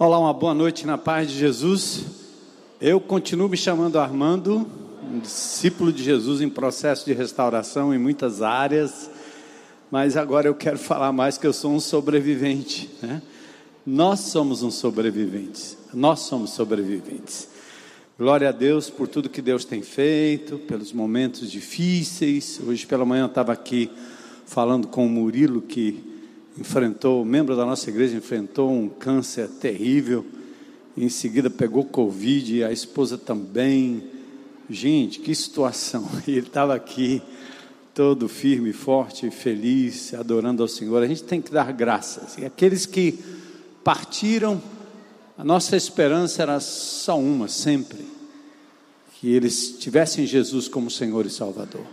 Olá, uma boa noite na paz de Jesus. Eu continuo me chamando Armando, um discípulo de Jesus em processo de restauração em muitas áreas, mas agora eu quero falar mais que eu sou um sobrevivente. Né? Nós somos um sobreviventes, nós somos sobreviventes. Glória a Deus por tudo que Deus tem feito, pelos momentos difíceis. Hoje pela manhã eu estava aqui falando com o Murilo que enfrentou, membro da nossa igreja enfrentou um câncer terrível, em seguida pegou Covid, a esposa também. Gente, que situação! E ele estava aqui, todo firme, forte, feliz, adorando ao Senhor. A gente tem que dar graças. E aqueles que partiram, a nossa esperança era só uma, sempre: que eles tivessem Jesus como Senhor e Salvador.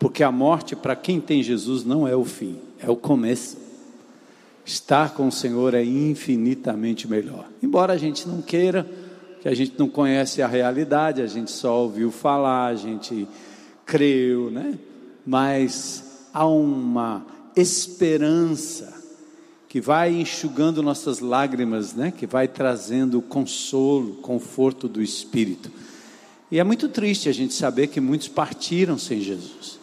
Porque a morte, para quem tem Jesus, não é o fim, é o começo. Estar com o Senhor é infinitamente melhor. Embora a gente não queira, que a gente não conhece a realidade, a gente só ouviu falar, a gente creu, né? Mas há uma esperança que vai enxugando nossas lágrimas, né? Que vai trazendo consolo, conforto do espírito. E é muito triste a gente saber que muitos partiram sem Jesus.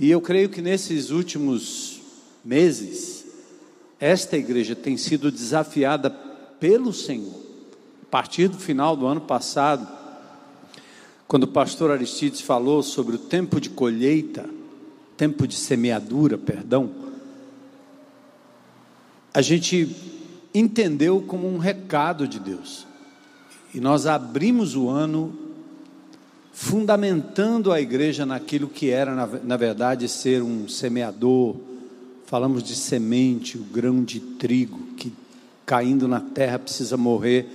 E eu creio que nesses últimos meses esta igreja tem sido desafiada pelo Senhor. A partir do final do ano passado, quando o pastor Aristides falou sobre o tempo de colheita, tempo de semeadura, perdão, a gente entendeu como um recado de Deus. E nós abrimos o ano fundamentando a igreja naquilo que era, na, na verdade, ser um semeador, falamos de semente, o grão de trigo que caindo na terra precisa morrer,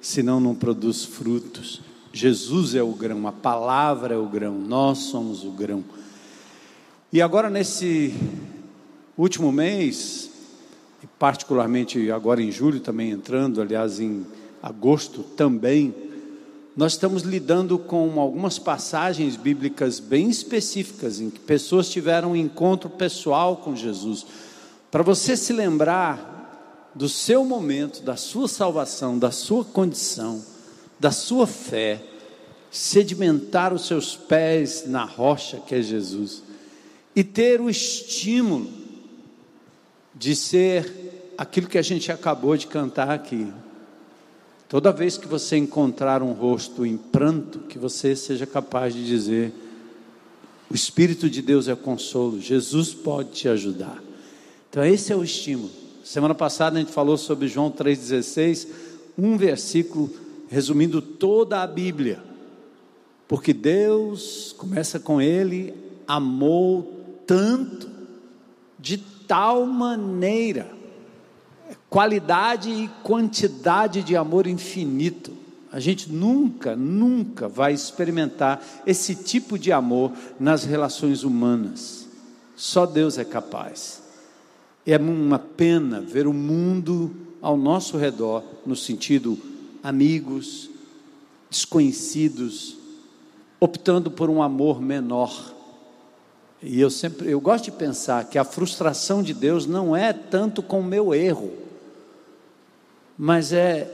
senão não produz frutos. Jesus é o grão, a palavra é o grão, nós somos o grão. E agora nesse último mês, particularmente agora em julho também entrando, aliás em agosto também, nós estamos lidando com algumas passagens bíblicas bem específicas em que pessoas tiveram um encontro pessoal com Jesus. Para você se lembrar do seu momento, da sua salvação, da sua condição, da sua fé, sedimentar os seus pés na rocha que é Jesus e ter o estímulo de ser aquilo que a gente acabou de cantar aqui, Toda vez que você encontrar um rosto em pranto, que você seja capaz de dizer: O Espírito de Deus é consolo, Jesus pode te ajudar. Então, esse é o estímulo. Semana passada a gente falou sobre João 3,16, um versículo resumindo toda a Bíblia. Porque Deus, começa com Ele, amou tanto, de tal maneira, qualidade e quantidade de amor infinito. A gente nunca, nunca vai experimentar esse tipo de amor nas relações humanas. Só Deus é capaz. É uma pena ver o mundo ao nosso redor, no sentido amigos, desconhecidos, optando por um amor menor. E eu sempre, eu gosto de pensar que a frustração de Deus não é tanto com o meu erro, mas é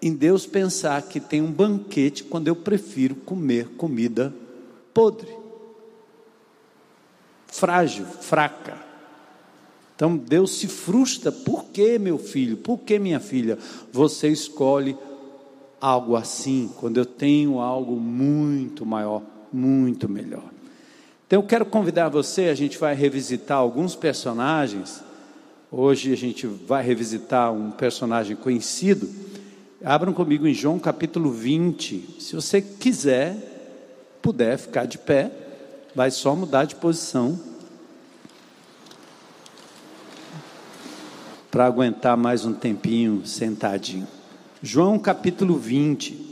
em Deus pensar que tem um banquete quando eu prefiro comer comida podre, frágil, fraca. Então Deus se frustra, por que meu filho, por que minha filha, você escolhe algo assim, quando eu tenho algo muito maior, muito melhor. Então eu quero convidar você, a gente vai revisitar alguns personagens Hoje a gente vai revisitar um personagem conhecido. Abram comigo em João capítulo 20. Se você quiser, puder ficar de pé, vai só mudar de posição. Para aguentar mais um tempinho sentadinho. João capítulo 20.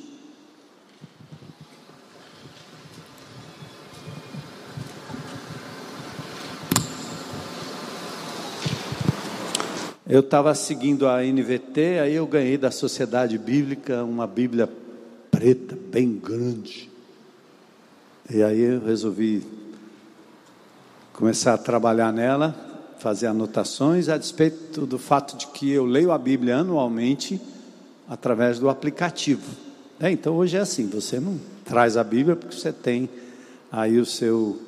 Eu estava seguindo a NVT, aí eu ganhei da Sociedade Bíblica uma Bíblia preta, bem grande. E aí eu resolvi começar a trabalhar nela, fazer anotações a despeito do fato de que eu leio a Bíblia anualmente através do aplicativo. É, então hoje é assim, você não traz a Bíblia porque você tem aí o seu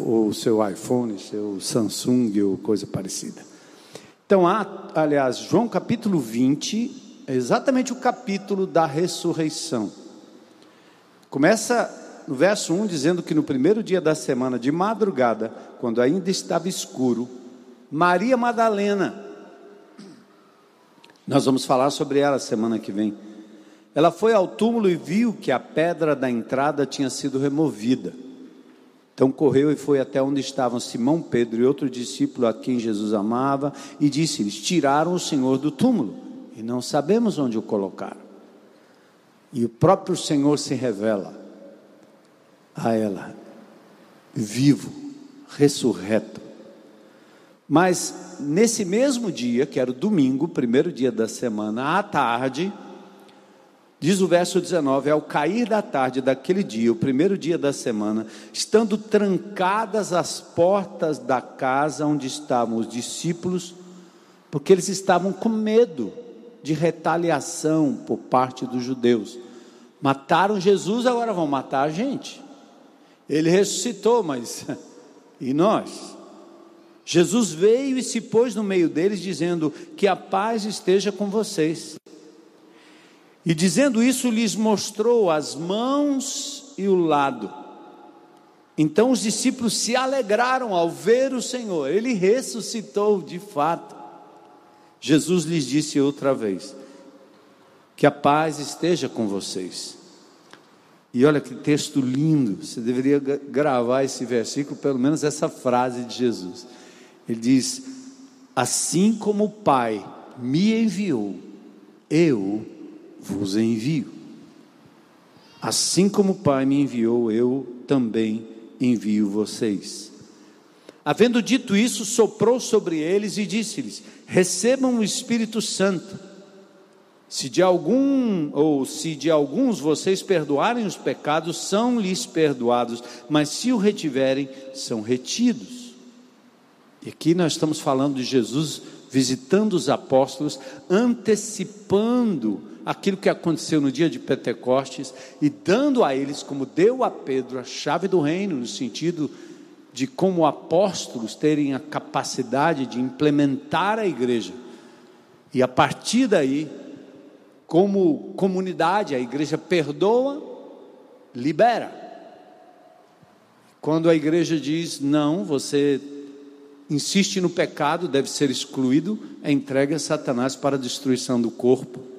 o seu iPhone, seu Samsung ou coisa parecida. Então, há, aliás, João capítulo 20 é exatamente o capítulo da ressurreição. Começa no verso 1 dizendo que no primeiro dia da semana, de madrugada, quando ainda estava escuro, Maria Madalena, nós vamos falar sobre ela semana que vem. Ela foi ao túmulo e viu que a pedra da entrada tinha sido removida. Então correu e foi até onde estavam Simão Pedro e outro discípulo a quem Jesus amava e disse-lhes: Tiraram o Senhor do túmulo e não sabemos onde o colocaram. E o próprio Senhor se revela a ela, vivo, ressurreto. Mas nesse mesmo dia, que era o domingo, primeiro dia da semana, à tarde, Diz o verso 19: Ao cair da tarde daquele dia, o primeiro dia da semana, estando trancadas as portas da casa onde estavam os discípulos, porque eles estavam com medo de retaliação por parte dos judeus. Mataram Jesus, agora vão matar a gente. Ele ressuscitou, mas e nós? Jesus veio e se pôs no meio deles, dizendo: Que a paz esteja com vocês. E dizendo isso, lhes mostrou as mãos e o lado. Então os discípulos se alegraram ao ver o Senhor, ele ressuscitou de fato. Jesus lhes disse outra vez: Que a paz esteja com vocês. E olha que texto lindo, você deveria gravar esse versículo, pelo menos essa frase de Jesus. Ele diz: Assim como o Pai me enviou, eu vos envio. Assim como o Pai me enviou, eu também envio vocês. Havendo dito isso, soprou sobre eles e disse-lhes: Recebam o Espírito Santo. Se de algum ou se de alguns vocês perdoarem os pecados, são-lhes perdoados, mas se o retiverem, são retidos. E aqui nós estamos falando de Jesus visitando os apóstolos, antecipando aquilo que aconteceu no dia de Pentecostes e dando a eles, como deu a Pedro, a chave do reino, no sentido de como apóstolos terem a capacidade de implementar a igreja. E a partir daí, como comunidade, a igreja perdoa, libera. Quando a igreja diz não, você insiste no pecado, deve ser excluído, é entregue a Satanás para a destruição do corpo.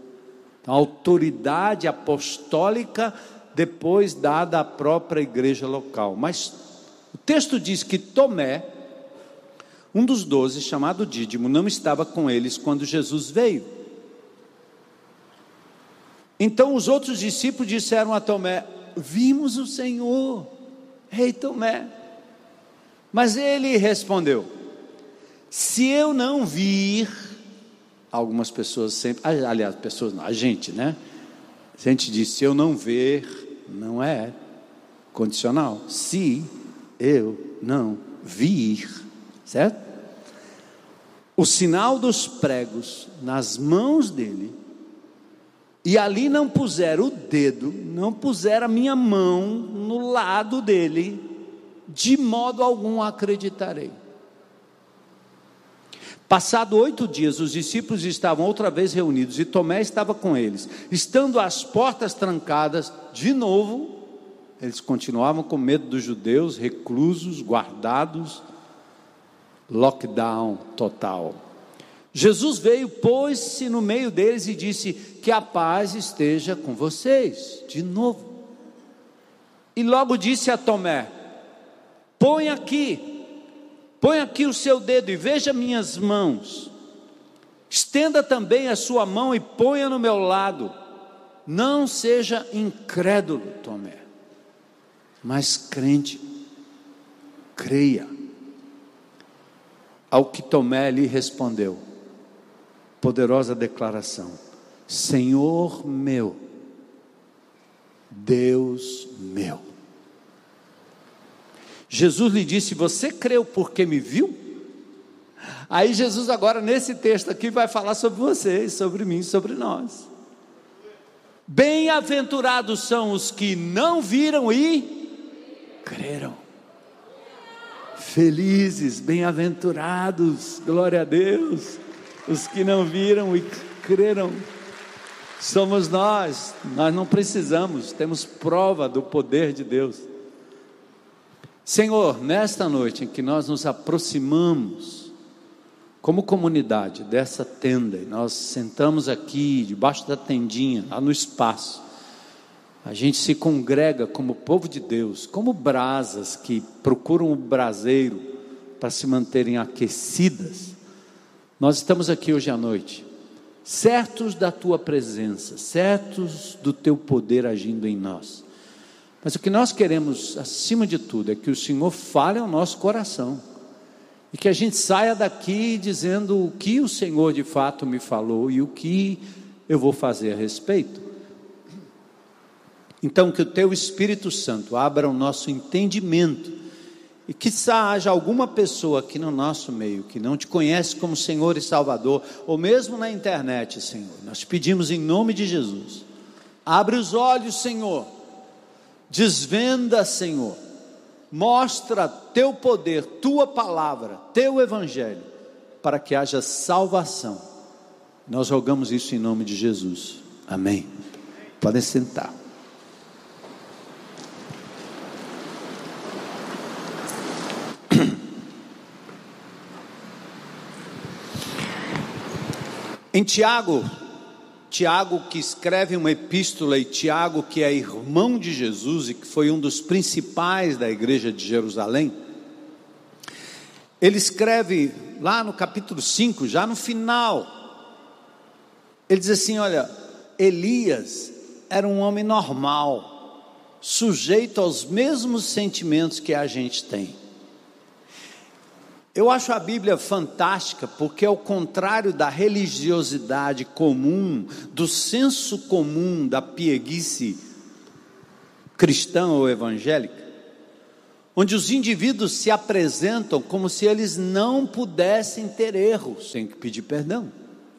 Então, a autoridade apostólica depois dada à própria igreja local. Mas o texto diz que Tomé, um dos doze, chamado Dídimo, não estava com eles quando Jesus veio. Então os outros discípulos disseram a Tomé: Vimos o Senhor, Rei Tomé. Mas ele respondeu: Se eu não vir, algumas pessoas sempre, aliás, pessoas não, a gente, né? A gente diz: Se eu não ver, não é condicional. Se eu não vir, certo? O sinal dos pregos nas mãos dele, e ali não puser o dedo, não puser a minha mão no lado dele, de modo algum acreditarei. Passado oito dias, os discípulos estavam outra vez reunidos e Tomé estava com eles. Estando as portas trancadas, de novo, eles continuavam com medo dos judeus, reclusos, guardados, lockdown total. Jesus veio, pôs-se no meio deles e disse: Que a paz esteja com vocês, de novo. E logo disse a Tomé: Põe aqui, põe aqui o seu dedo e veja minhas mãos. Estenda também a sua mão e ponha no meu lado. Não seja incrédulo, Tomé, mas crente. Creia. Ao que Tomé lhe respondeu, poderosa declaração: Senhor meu, Deus meu. Jesus lhe disse: Você creu porque me viu? Aí Jesus agora nesse texto aqui vai falar sobre vocês, sobre mim, sobre nós. Bem-aventurados são os que não viram e creram. Felizes, bem-aventurados, glória a Deus, os que não viram e creram. Somos nós, nós não precisamos, temos prova do poder de Deus. Senhor, nesta noite em que nós nos aproximamos, como comunidade dessa tenda, e nós sentamos aqui debaixo da tendinha, lá no espaço, a gente se congrega como povo de Deus, como brasas que procuram o braseiro para se manterem aquecidas. Nós estamos aqui hoje à noite, certos da tua presença, certos do teu poder agindo em nós. Mas o que nós queremos, acima de tudo, é que o Senhor fale ao nosso coração e que a gente saia daqui dizendo o que o Senhor de fato me falou e o que eu vou fazer a respeito. Então, que o teu Espírito Santo abra o nosso entendimento e que haja alguma pessoa aqui no nosso meio que não te conhece como Senhor e Salvador, ou mesmo na internet, Senhor. Nós pedimos em nome de Jesus. Abre os olhos, Senhor Desvenda, Senhor. Mostra teu poder, tua palavra, teu evangelho, para que haja salvação. Nós rogamos isso em nome de Jesus. Amém. Podem sentar. Em Tiago, Tiago, que escreve uma epístola, e Tiago, que é irmão de Jesus e que foi um dos principais da igreja de Jerusalém, ele escreve lá no capítulo 5, já no final, ele diz assim: Olha, Elias era um homem normal, sujeito aos mesmos sentimentos que a gente tem. Eu acho a Bíblia fantástica porque, ao contrário da religiosidade comum, do senso comum da pieguice cristã ou evangélica, onde os indivíduos se apresentam como se eles não pudessem ter erro sem pedir perdão.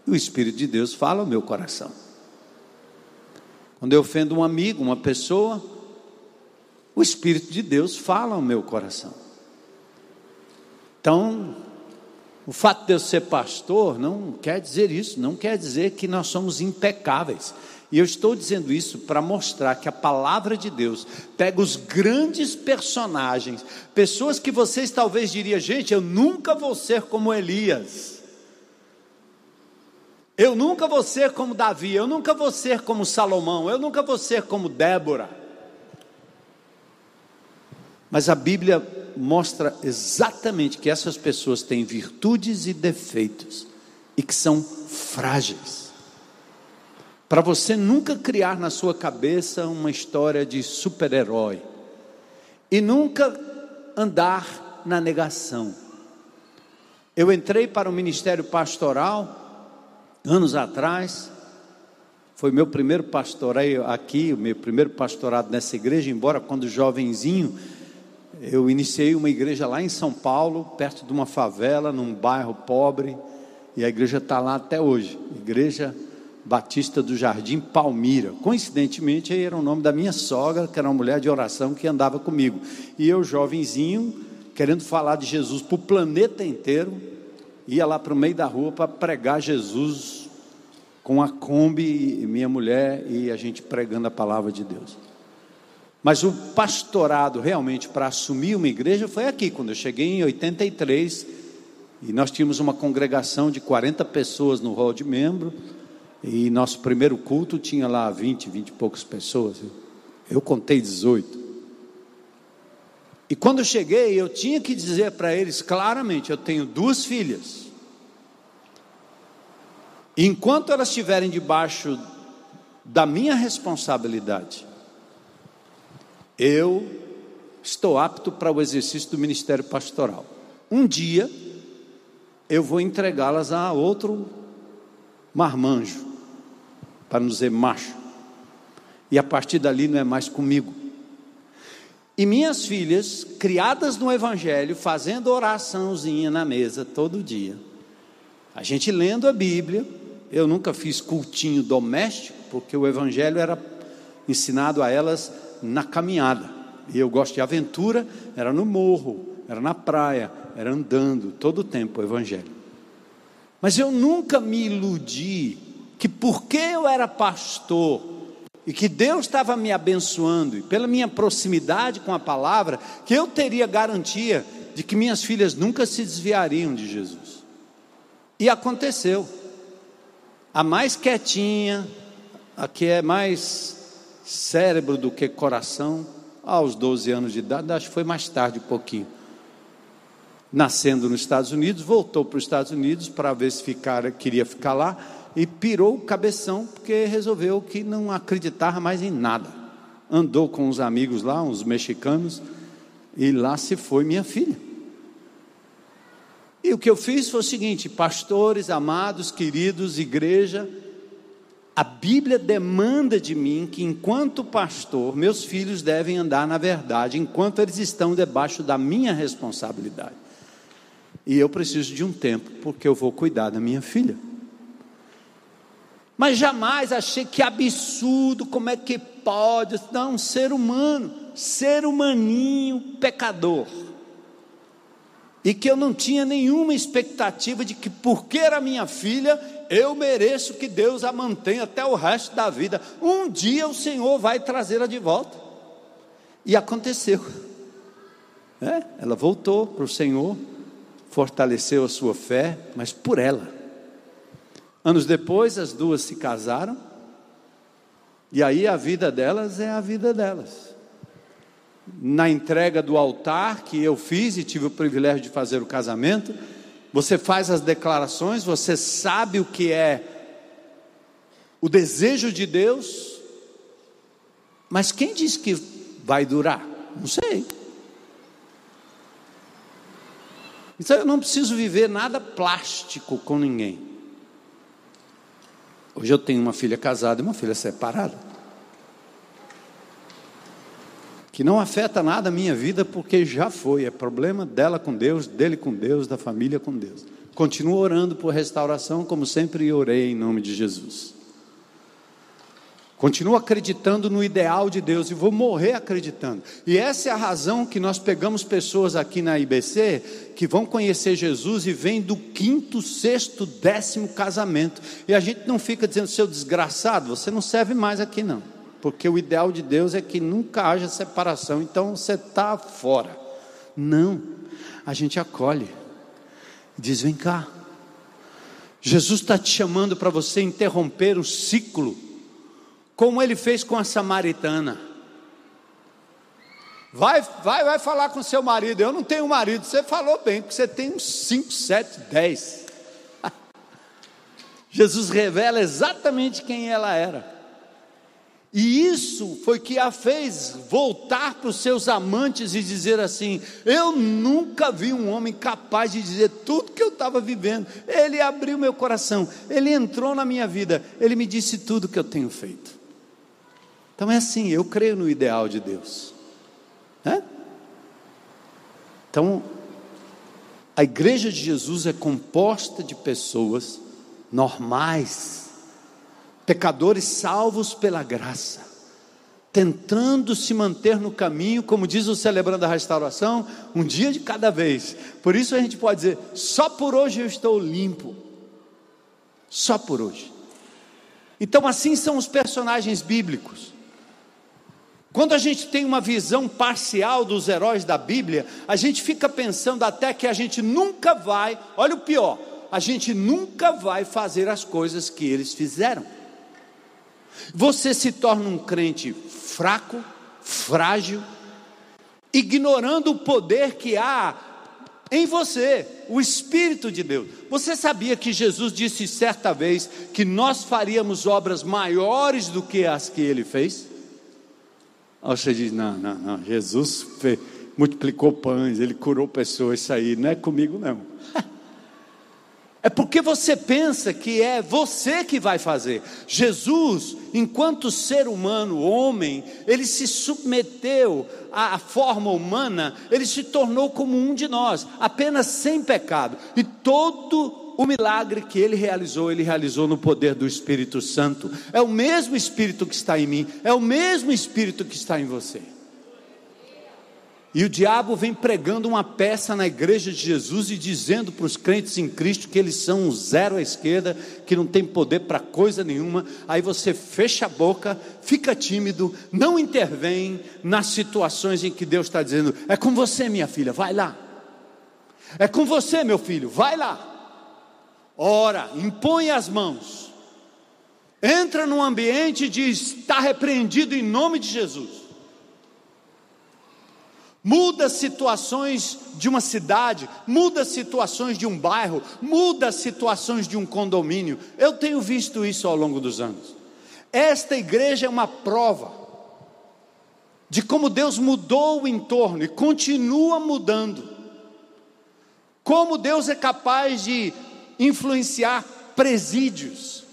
E o Espírito de Deus fala ao meu coração. Quando eu ofendo um amigo, uma pessoa, o Espírito de Deus fala ao meu coração. Então, o fato de eu ser pastor não quer dizer isso, não quer dizer que nós somos impecáveis. E eu estou dizendo isso para mostrar que a palavra de Deus pega os grandes personagens, pessoas que vocês talvez diriam, gente, eu nunca vou ser como Elias. Eu nunca vou ser como Davi, eu nunca vou ser como Salomão, eu nunca vou ser como Débora. Mas a Bíblia mostra exatamente que essas pessoas têm virtudes e defeitos e que são frágeis. Para você nunca criar na sua cabeça uma história de super-herói e nunca andar na negação. Eu entrei para o ministério pastoral anos atrás, foi meu primeiro pastoreio aqui, o meu primeiro pastorado nessa igreja, embora quando jovenzinho eu iniciei uma igreja lá em São Paulo, perto de uma favela, num bairro pobre, e a igreja está lá até hoje Igreja Batista do Jardim Palmira. Coincidentemente, era o nome da minha sogra, que era uma mulher de oração que andava comigo. E eu, jovenzinho, querendo falar de Jesus para o planeta inteiro, ia lá para o meio da rua para pregar Jesus com a Kombi e minha mulher e a gente pregando a palavra de Deus. Mas o pastorado realmente para assumir uma igreja foi aqui, quando eu cheguei em 83, e nós tínhamos uma congregação de 40 pessoas no hall de membro, e nosso primeiro culto tinha lá 20, 20 e poucas pessoas. Eu contei 18. E quando eu cheguei, eu tinha que dizer para eles claramente: eu tenho duas filhas. Enquanto elas estiverem debaixo da minha responsabilidade, eu estou apto para o exercício do ministério pastoral. Um dia eu vou entregá-las a outro marmanjo, para não dizer macho. E a partir dali não é mais comigo. E minhas filhas, criadas no Evangelho, fazendo oraçãozinha na mesa todo dia. A gente lendo a Bíblia. Eu nunca fiz cultinho doméstico, porque o Evangelho era ensinado a elas na caminhada. E eu gosto de aventura, era no morro, era na praia, era andando todo o tempo o Evangelho. Mas eu nunca me iludi que porque eu era pastor, e que Deus estava me abençoando, e pela minha proximidade com a palavra, que eu teria garantia de que minhas filhas nunca se desviariam de Jesus. E aconteceu. A mais quietinha, a que é mais cérebro do que coração, aos 12 anos de idade, acho que foi mais tarde um pouquinho. Nascendo nos Estados Unidos, voltou para os Estados Unidos para ver se ficar, queria ficar lá, e pirou o cabeção porque resolveu que não acreditava mais em nada. Andou com uns amigos lá, uns mexicanos, e lá se foi minha filha. E o que eu fiz foi o seguinte: pastores, amados, queridos, igreja, a Bíblia demanda de mim que, enquanto pastor, meus filhos devem andar na verdade, enquanto eles estão debaixo da minha responsabilidade. E eu preciso de um tempo, porque eu vou cuidar da minha filha. Mas jamais achei que absurdo, como é que pode? Não, ser humano, ser humaninho, pecador. E que eu não tinha nenhuma expectativa de que, porque era minha filha, eu mereço que Deus a mantenha até o resto da vida. Um dia o Senhor vai trazê-la de volta. E aconteceu. É, ela voltou para o Senhor, fortaleceu a sua fé, mas por ela. Anos depois, as duas se casaram, e aí a vida delas é a vida delas. Na entrega do altar que eu fiz e tive o privilégio de fazer o casamento, você faz as declarações, você sabe o que é o desejo de Deus, mas quem diz que vai durar? Não sei. Então eu não preciso viver nada plástico com ninguém. Hoje eu tenho uma filha casada e uma filha separada. Que não afeta nada a minha vida, porque já foi. É problema dela com Deus, dele com Deus, da família com Deus. Continuo orando por restauração, como sempre orei em nome de Jesus. Continuo acreditando no ideal de Deus e vou morrer acreditando. E essa é a razão que nós pegamos pessoas aqui na IBC que vão conhecer Jesus e vêm do quinto, sexto, décimo casamento. E a gente não fica dizendo, seu desgraçado, você não serve mais aqui não. Porque o ideal de Deus é que nunca haja separação, então você está fora. Não, a gente acolhe. Diz: vem cá. Jesus está te chamando para você interromper o ciclo como ele fez com a samaritana. Vai, vai, vai falar com seu marido. Eu não tenho marido. Você falou bem, porque você tem uns 5, 7, 10. Jesus revela exatamente quem ela era. E isso foi que a fez voltar para os seus amantes e dizer assim: Eu nunca vi um homem capaz de dizer tudo que eu estava vivendo. Ele abriu meu coração, ele entrou na minha vida, ele me disse tudo que eu tenho feito. Então é assim, eu creio no ideal de Deus. Né? Então, a igreja de Jesus é composta de pessoas normais, pecadores salvos pela graça, tentando se manter no caminho, como diz o celebrando a restauração, um dia de cada vez. Por isso a gente pode dizer: só por hoje eu estou limpo. Só por hoje. Então, assim são os personagens bíblicos. Quando a gente tem uma visão parcial dos heróis da Bíblia, a gente fica pensando até que a gente nunca vai, olha o pior, a gente nunca vai fazer as coisas que eles fizeram. Você se torna um crente fraco, frágil, ignorando o poder que há em você, o Espírito de Deus. Você sabia que Jesus disse certa vez que nós faríamos obras maiores do que as que ele fez? Aí você diz: não, não, não, Jesus fez, multiplicou pães, ele curou pessoas, isso aí não é comigo, não. É porque você pensa que é você que vai fazer. Jesus, enquanto ser humano, homem, ele se submeteu à forma humana, ele se tornou como um de nós, apenas sem pecado. E todo o milagre que ele realizou, ele realizou no poder do Espírito Santo. É o mesmo Espírito que está em mim, é o mesmo Espírito que está em você. E o diabo vem pregando uma peça na igreja de Jesus e dizendo para os crentes em Cristo que eles são um zero à esquerda, que não tem poder para coisa nenhuma. Aí você fecha a boca, fica tímido, não intervém nas situações em que Deus está dizendo: é com você, minha filha, vai lá. É com você, meu filho, vai lá. Ora, impõe as mãos. Entra num ambiente e diz: está repreendido em nome de Jesus muda situações de uma cidade, muda situações de um bairro, muda situações de um condomínio. Eu tenho visto isso ao longo dos anos. Esta igreja é uma prova de como Deus mudou o entorno e continua mudando. Como Deus é capaz de influenciar presídios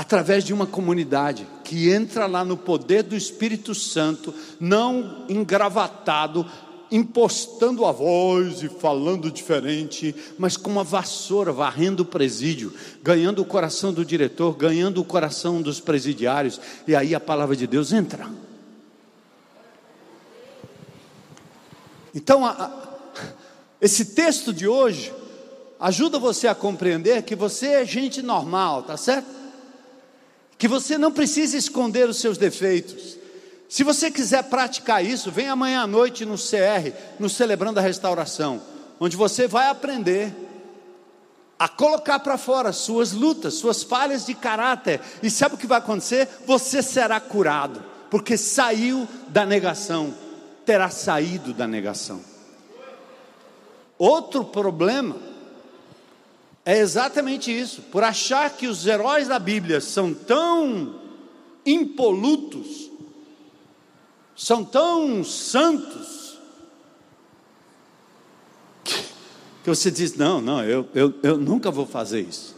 através de uma comunidade que entra lá no poder do Espírito Santo, não engravatado, impostando a voz e falando diferente, mas com uma vassoura varrendo o presídio, ganhando o coração do diretor, ganhando o coração dos presidiários, e aí a palavra de Deus entra. Então, a, a, esse texto de hoje ajuda você a compreender que você é gente normal, tá certo? Que você não precisa esconder os seus defeitos. Se você quiser praticar isso, vem amanhã à noite no CR, no Celebrando a Restauração, onde você vai aprender a colocar para fora suas lutas, suas falhas de caráter. E sabe o que vai acontecer? Você será curado, porque saiu da negação, terá saído da negação. Outro problema é exatamente isso. Por achar que os heróis da Bíblia são tão impolutos, são tão santos, que você diz: não, não, eu, eu, eu nunca vou fazer isso.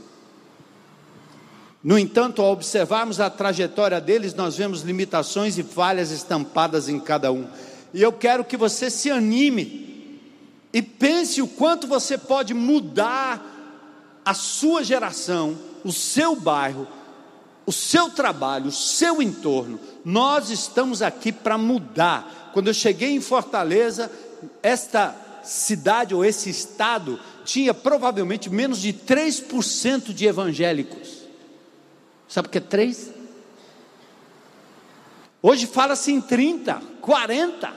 No entanto, ao observarmos a trajetória deles, nós vemos limitações e falhas estampadas em cada um. E eu quero que você se anime e pense o quanto você pode mudar a sua geração, o seu bairro, o seu trabalho, o seu entorno. Nós estamos aqui para mudar. Quando eu cheguei em Fortaleza, esta cidade ou esse estado tinha provavelmente menos de 3% de evangélicos. Sabe o que é 3? Hoje fala-se em 30, 40.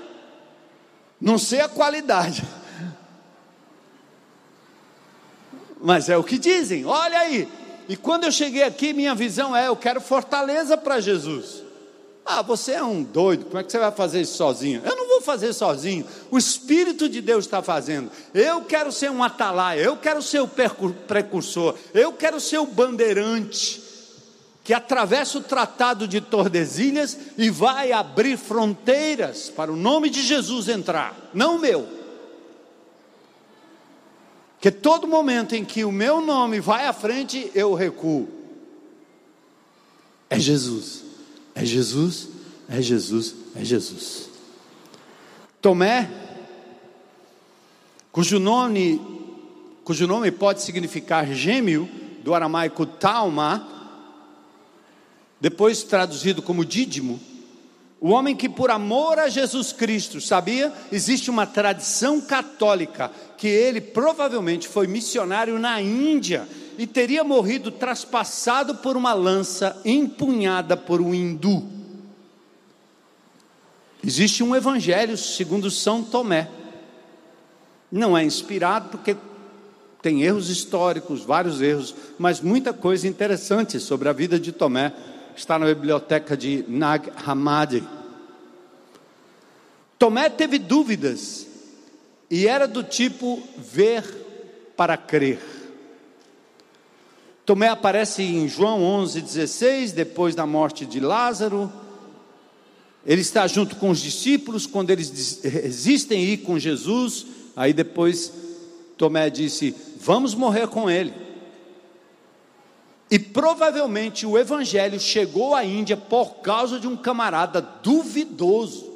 Não sei a qualidade. Mas é o que dizem, olha aí. E quando eu cheguei aqui, minha visão é: eu quero fortaleza para Jesus. Ah, você é um doido, como é que você vai fazer isso sozinho? Eu não vou fazer sozinho, o Espírito de Deus está fazendo. Eu quero ser um atalaia, eu quero ser o precursor, eu quero ser o bandeirante que atravessa o tratado de Tordesilhas e vai abrir fronteiras para o nome de Jesus entrar, não o meu. Que todo momento em que o meu nome vai à frente, eu recuo. É Jesus, é Jesus, é Jesus, é Jesus. Tomé, cujo nome, cujo nome pode significar gêmeo, do aramaico talma, depois traduzido como dídimo, o homem que, por amor a Jesus Cristo, sabia? Existe uma tradição católica que ele provavelmente foi missionário na Índia e teria morrido traspassado por uma lança empunhada por um hindu. Existe um evangelho segundo São Tomé. Não é inspirado porque tem erros históricos, vários erros, mas muita coisa interessante sobre a vida de Tomé está na biblioteca de Nag Hammadi. Tomé teve dúvidas e era do tipo ver para crer. Tomé aparece em João 11:16, depois da morte de Lázaro. Ele está junto com os discípulos quando eles resistem ir com Jesus. Aí depois Tomé disse: vamos morrer com ele. E provavelmente o evangelho chegou à Índia por causa de um camarada duvidoso,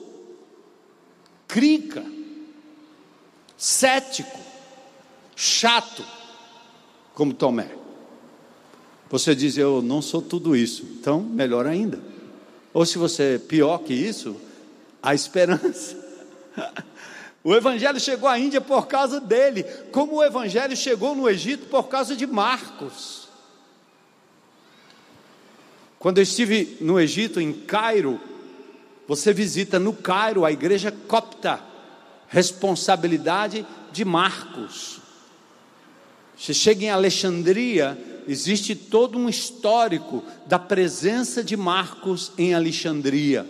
crica, cético, chato, como Tomé. Você diz, eu não sou tudo isso, então melhor ainda. Ou se você é pior que isso, há esperança. O Evangelho chegou à Índia por causa dele, como o Evangelho chegou no Egito por causa de Marcos. Quando eu estive no Egito, em Cairo, você visita no Cairo a igreja copta, responsabilidade de Marcos. Você chega em Alexandria, existe todo um histórico da presença de Marcos em Alexandria.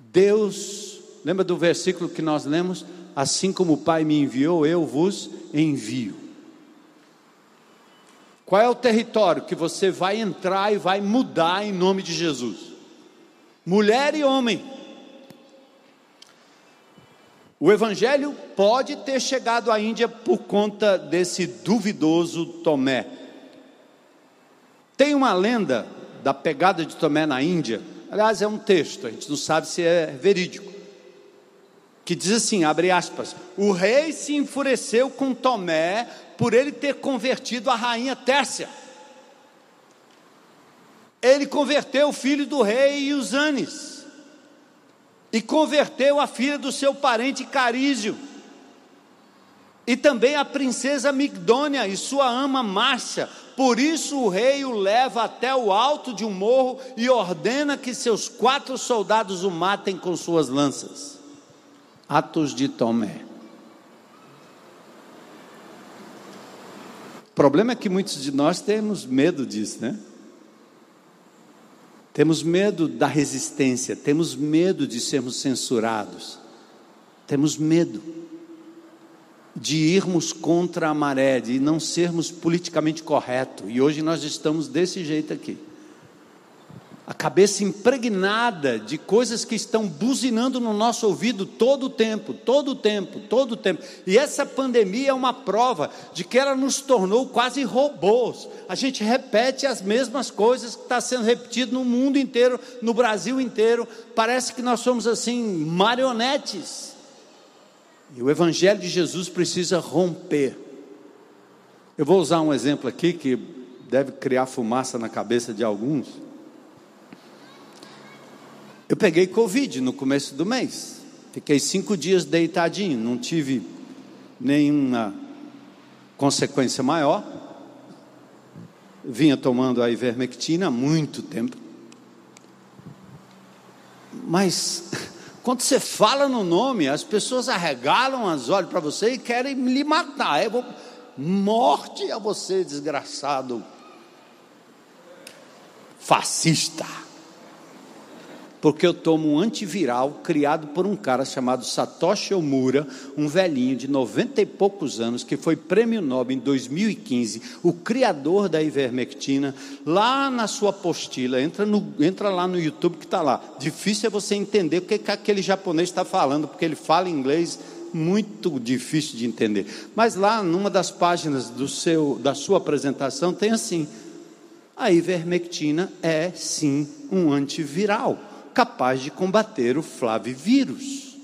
Deus, lembra do versículo que nós lemos? Assim como o Pai me enviou, eu vos envio. Qual é o território que você vai entrar e vai mudar em nome de Jesus? Mulher e homem. O evangelho pode ter chegado à Índia por conta desse duvidoso Tomé. Tem uma lenda da pegada de Tomé na Índia, aliás, é um texto, a gente não sabe se é verídico, que diz assim: abre aspas, o rei se enfureceu com Tomé por ele ter convertido a rainha Tércia. Ele converteu o filho do rei Usanes e converteu a filha do seu parente Carísio, e também a princesa Migdônia e sua ama Márcia. Por isso o rei o leva até o alto de um morro e ordena que seus quatro soldados o matem com suas lanças. Atos de Tomé. Problema é que muitos de nós temos medo disso, né? Temos medo da resistência, temos medo de sermos censurados, temos medo de irmos contra a maré, de não sermos politicamente corretos, e hoje nós estamos desse jeito aqui a cabeça impregnada de coisas que estão buzinando no nosso ouvido todo o tempo, todo o tempo, todo o tempo. E essa pandemia é uma prova de que ela nos tornou quase robôs. A gente repete as mesmas coisas que está sendo repetido no mundo inteiro, no Brasil inteiro. Parece que nós somos assim marionetes. E o Evangelho de Jesus precisa romper. Eu vou usar um exemplo aqui que deve criar fumaça na cabeça de alguns. Eu peguei Covid no começo do mês. Fiquei cinco dias deitadinho, não tive nenhuma consequência maior. Vinha tomando a ivermectina há muito tempo. Mas quando você fala no nome, as pessoas arregalam as olhos para você e querem lhe matar. Eu vou... Morte a você, desgraçado fascista porque eu tomo um antiviral criado por um cara chamado Satoshi Omura, um velhinho de 90 e poucos anos, que foi prêmio Nobel em 2015, o criador da ivermectina, lá na sua apostila, entra, no, entra lá no YouTube que está lá. Difícil é você entender o que, que aquele japonês está falando, porque ele fala inglês muito difícil de entender. Mas lá, numa das páginas do seu, da sua apresentação, tem assim: a ivermectina é sim um antiviral capaz de combater o flavivírus,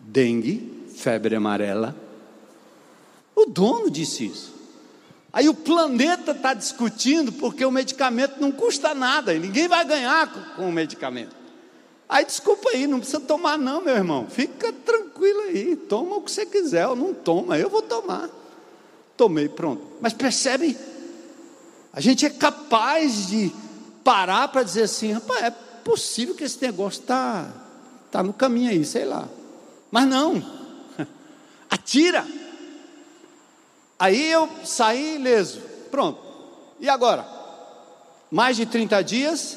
dengue, febre amarela. O dono disse isso. Aí o planeta está discutindo porque o medicamento não custa nada e ninguém vai ganhar com, o medicamento. Aí desculpa aí, não precisa tomar não, meu irmão. Fica tranquilo aí, toma o que você quiser, ou não toma, eu vou tomar. Tomei, pronto. Mas percebe? A gente é capaz de parar para dizer assim, rapaz, é possível que esse negócio está tá no caminho aí, sei lá. Mas não, atira. Aí eu saí ileso, pronto. E agora? Mais de 30 dias,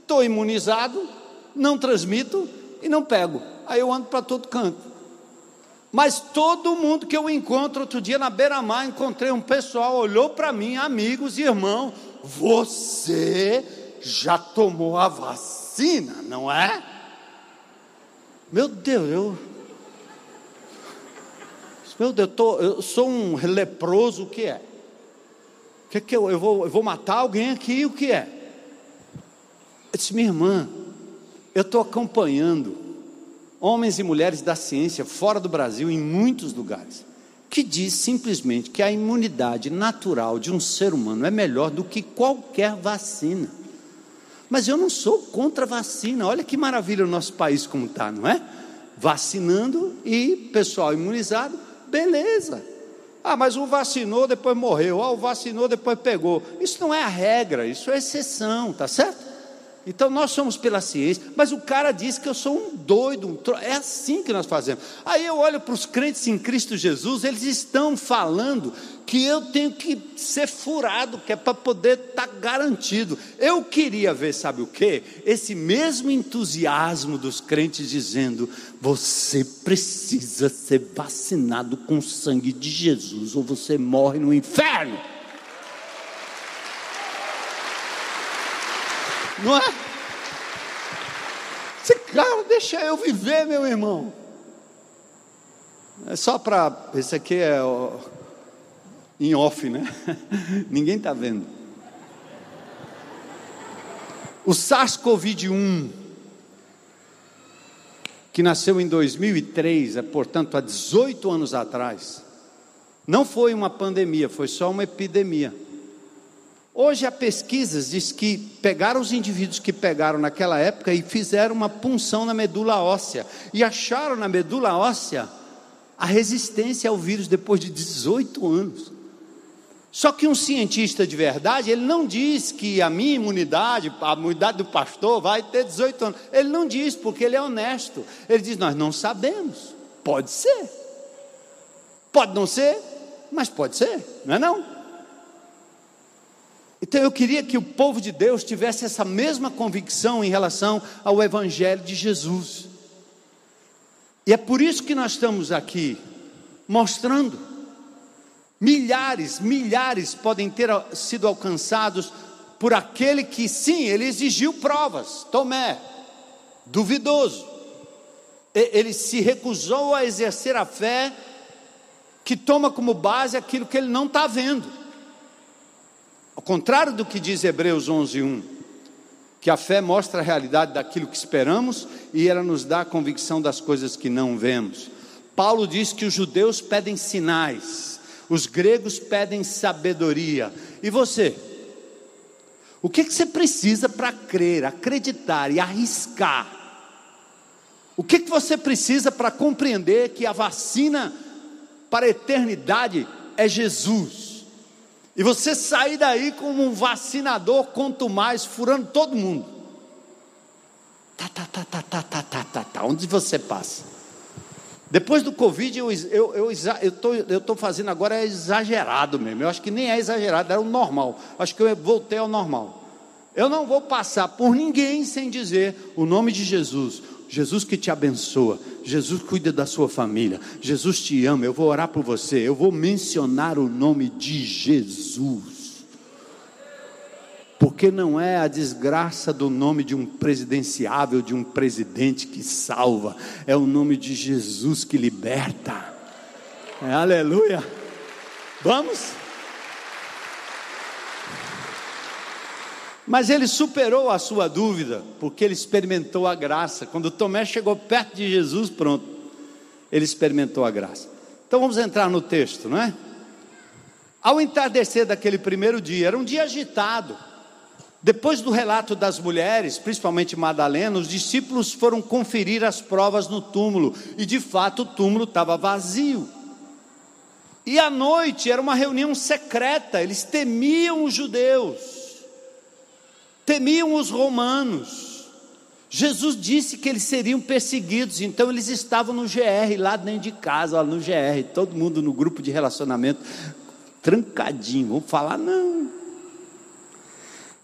estou imunizado, não transmito e não pego. Aí eu ando para todo canto. Mas todo mundo que eu encontro, outro dia na beira-mar, encontrei um pessoal, olhou para mim, amigos irmãos, você já tomou a vacina? Vacina, não é? Meu Deus, eu. Meu Deus, eu, tô, eu sou um leproso, o que é? O que, que eu, eu, vou, eu vou matar alguém aqui, o que é? Eu disse, minha irmã, eu estou acompanhando homens e mulheres da ciência fora do Brasil, em muitos lugares, que diz simplesmente que a imunidade natural de um ser humano é melhor do que qualquer vacina. Mas eu não sou contra vacina. Olha que maravilha o nosso país como está, não é? Vacinando e pessoal imunizado, beleza. Ah, mas o vacinou, depois morreu. Ah, o vacinou, depois pegou. Isso não é a regra, isso é exceção, tá certo? Então nós somos pela ciência, mas o cara diz que eu sou um doido, um tro... é assim que nós fazemos. Aí eu olho para os crentes em Cristo Jesus, eles estão falando que eu tenho que ser furado, que é para poder estar tá garantido. Eu queria ver, sabe o que? Esse mesmo entusiasmo dos crentes dizendo: você precisa ser vacinado com o sangue de Jesus, ou você morre no inferno. Não é? Esse cara, deixa eu viver, meu irmão. É só para. Esse aqui é em off, né? Ninguém está vendo. O SARS-CoV-1, que nasceu em 2003, é, portanto há 18 anos atrás, não foi uma pandemia, foi só uma epidemia. Hoje há pesquisas diz que pegaram os indivíduos que pegaram naquela época e fizeram uma punção na medula óssea e acharam na medula óssea a resistência ao vírus depois de 18 anos. Só que um cientista de verdade, ele não diz que a minha imunidade, a imunidade do pastor vai ter 18 anos. Ele não diz porque ele é honesto. Ele diz: "Nós não sabemos. Pode ser. Pode não ser, mas pode ser, não é não?" Então eu queria que o povo de Deus tivesse essa mesma convicção em relação ao Evangelho de Jesus. E é por isso que nós estamos aqui mostrando. Milhares, milhares podem ter sido alcançados por aquele que, sim, ele exigiu provas. Tomé, duvidoso. Ele se recusou a exercer a fé que toma como base aquilo que ele não está vendo. Ao contrário do que diz Hebreus 11:1, que a fé mostra a realidade daquilo que esperamos e ela nos dá a convicção das coisas que não vemos. Paulo diz que os judeus pedem sinais, os gregos pedem sabedoria. E você? O que, que você precisa para crer, acreditar e arriscar? O que, que você precisa para compreender que a vacina para a eternidade é Jesus? E você sair daí como um vacinador, quanto mais, furando todo mundo. Tá, tá, tá, tá, tá, tá, tá, tá, tá. Onde você passa? Depois do Covid, eu estou eu, eu, tô, eu tô fazendo agora é exagerado mesmo. Eu acho que nem é exagerado, era o normal. Acho que eu voltei ao normal. Eu não vou passar por ninguém sem dizer o nome de Jesus, Jesus que te abençoa, Jesus cuida da sua família, Jesus te ama. Eu vou orar por você, eu vou mencionar o nome de Jesus. Porque não é a desgraça do nome de um presidenciável, de um presidente que salva, é o nome de Jesus que liberta. É, aleluia. Vamos? Mas ele superou a sua dúvida, porque ele experimentou a graça. Quando Tomé chegou perto de Jesus, pronto, ele experimentou a graça. Então vamos entrar no texto, não é? Ao entardecer daquele primeiro dia, era um dia agitado. Depois do relato das mulheres, principalmente Madalena, os discípulos foram conferir as provas no túmulo, e de fato o túmulo estava vazio. E à noite era uma reunião secreta, eles temiam os judeus temiam os romanos. Jesus disse que eles seriam perseguidos, então eles estavam no GR, lá dentro de casa, no GR, todo mundo no grupo de relacionamento, trancadinho, vamos falar não.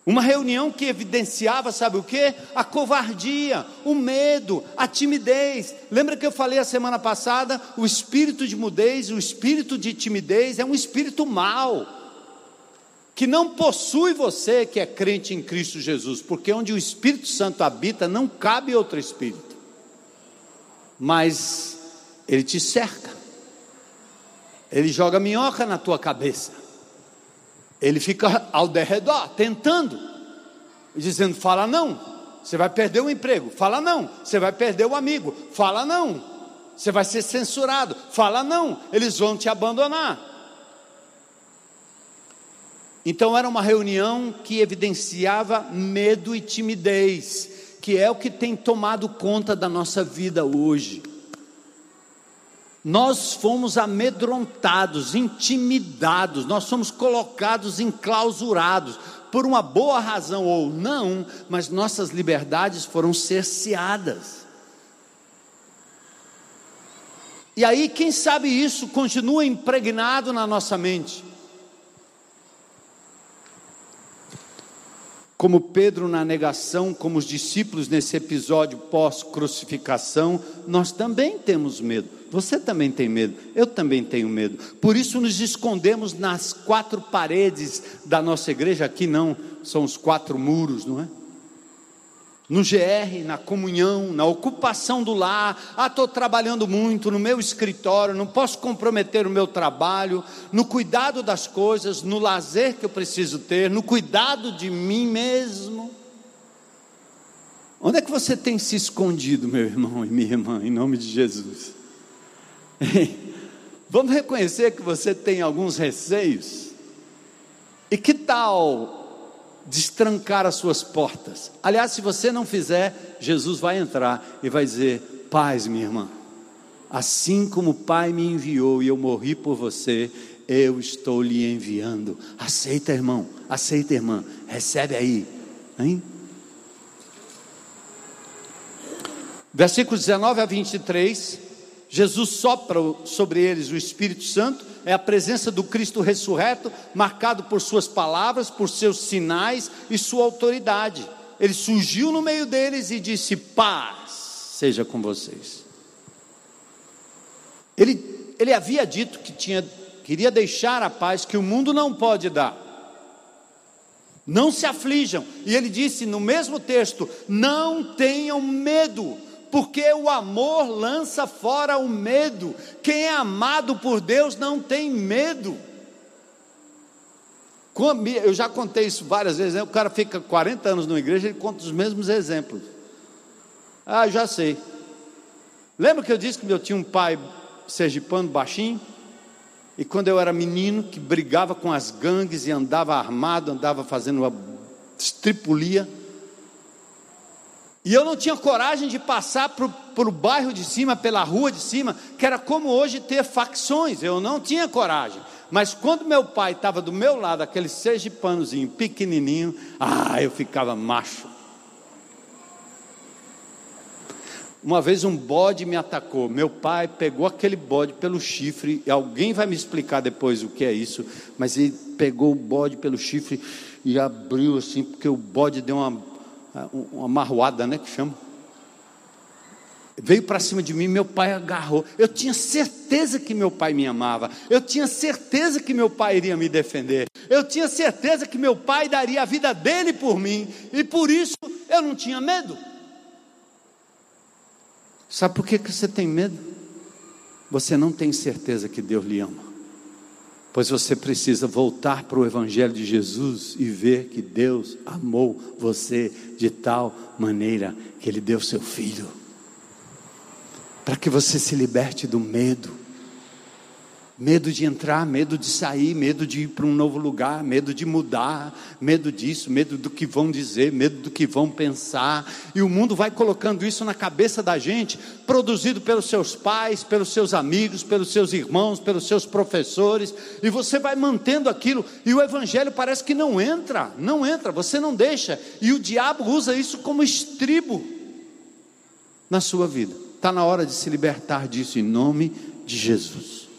Uma reunião que evidenciava, sabe o que? A covardia, o medo, a timidez. Lembra que eu falei a semana passada? O espírito de mudez, o espírito de timidez é um espírito mau que não possui você que é crente em Cristo Jesus, porque onde o Espírito Santo habita não cabe outro espírito, mas ele te cerca, Ele joga minhoca na tua cabeça. Ele fica ao derredor, tentando, dizendo: fala não, você vai perder o emprego. Fala não, você vai perder o amigo. Fala não, você vai ser censurado. Fala não, eles vão te abandonar. Então era uma reunião que evidenciava medo e timidez, que é o que tem tomado conta da nossa vida hoje. Nós fomos amedrontados, intimidados, nós somos colocados enclausurados, por uma boa razão ou não, mas nossas liberdades foram cerceadas. E aí, quem sabe isso continua impregnado na nossa mente. Como Pedro na negação, como os discípulos nesse episódio pós-crucificação, nós também temos medo. Você também tem medo, eu também tenho medo. Por isso nos escondemos nas quatro paredes da nossa igreja. Aqui não, são os quatro muros, não é? No GR, na comunhão, na ocupação do lar. Ah, estou trabalhando muito no meu escritório, não posso comprometer o meu trabalho, no cuidado das coisas, no lazer que eu preciso ter, no cuidado de mim mesmo. Onde é que você tem se escondido, meu irmão e minha irmã, em nome de Jesus? Vamos reconhecer que você tem alguns receios. E que tal destrancar as suas portas. Aliás, se você não fizer, Jesus vai entrar e vai dizer: Paz, minha irmã, assim como o Pai me enviou e eu morri por você, eu estou lhe enviando. Aceita, irmão, aceita, irmã, recebe aí, hein? Versículos 19 a 23, Jesus sopra sobre eles o Espírito Santo é a presença do Cristo ressurreto, marcado por suas palavras, por seus sinais e sua autoridade. Ele surgiu no meio deles e disse: Paz seja com vocês. Ele, ele havia dito que tinha, queria deixar a paz que o mundo não pode dar. Não se aflijam. E ele disse no mesmo texto: Não tenham medo porque o amor lança fora o medo. Quem é amado por Deus não tem medo. Eu já contei isso várias vezes, né? o cara fica 40 anos numa igreja e conta os mesmos exemplos. Ah, já sei. Lembra que eu disse que eu tinha um pai sergipano baixinho? E quando eu era menino, que brigava com as gangues e andava armado, andava fazendo uma estripulia. E eu não tinha coragem de passar para o bairro de cima, pela rua de cima, que era como hoje ter facções. Eu não tinha coragem. Mas quando meu pai estava do meu lado, aquele sergipanozinho pequenininho, ah, eu ficava macho. Uma vez um bode me atacou. Meu pai pegou aquele bode pelo chifre. E alguém vai me explicar depois o que é isso. Mas ele pegou o bode pelo chifre e abriu assim, porque o bode deu uma uma marroada, né, que chama. Veio para cima de mim, meu pai agarrou. Eu tinha certeza que meu pai me amava. Eu tinha certeza que meu pai iria me defender. Eu tinha certeza que meu pai daria a vida dele por mim. E por isso eu não tinha medo. Sabe por que, que você tem medo? Você não tem certeza que Deus lhe ama. Pois você precisa voltar para o Evangelho de Jesus e ver que Deus amou você de tal maneira que Ele deu seu filho, para que você se liberte do medo, Medo de entrar, medo de sair, medo de ir para um novo lugar, medo de mudar, medo disso, medo do que vão dizer, medo do que vão pensar. E o mundo vai colocando isso na cabeça da gente, produzido pelos seus pais, pelos seus amigos, pelos seus irmãos, pelos seus professores, e você vai mantendo aquilo, e o evangelho parece que não entra, não entra, você não deixa, e o diabo usa isso como estribo na sua vida. Está na hora de se libertar disso em nome de Jesus.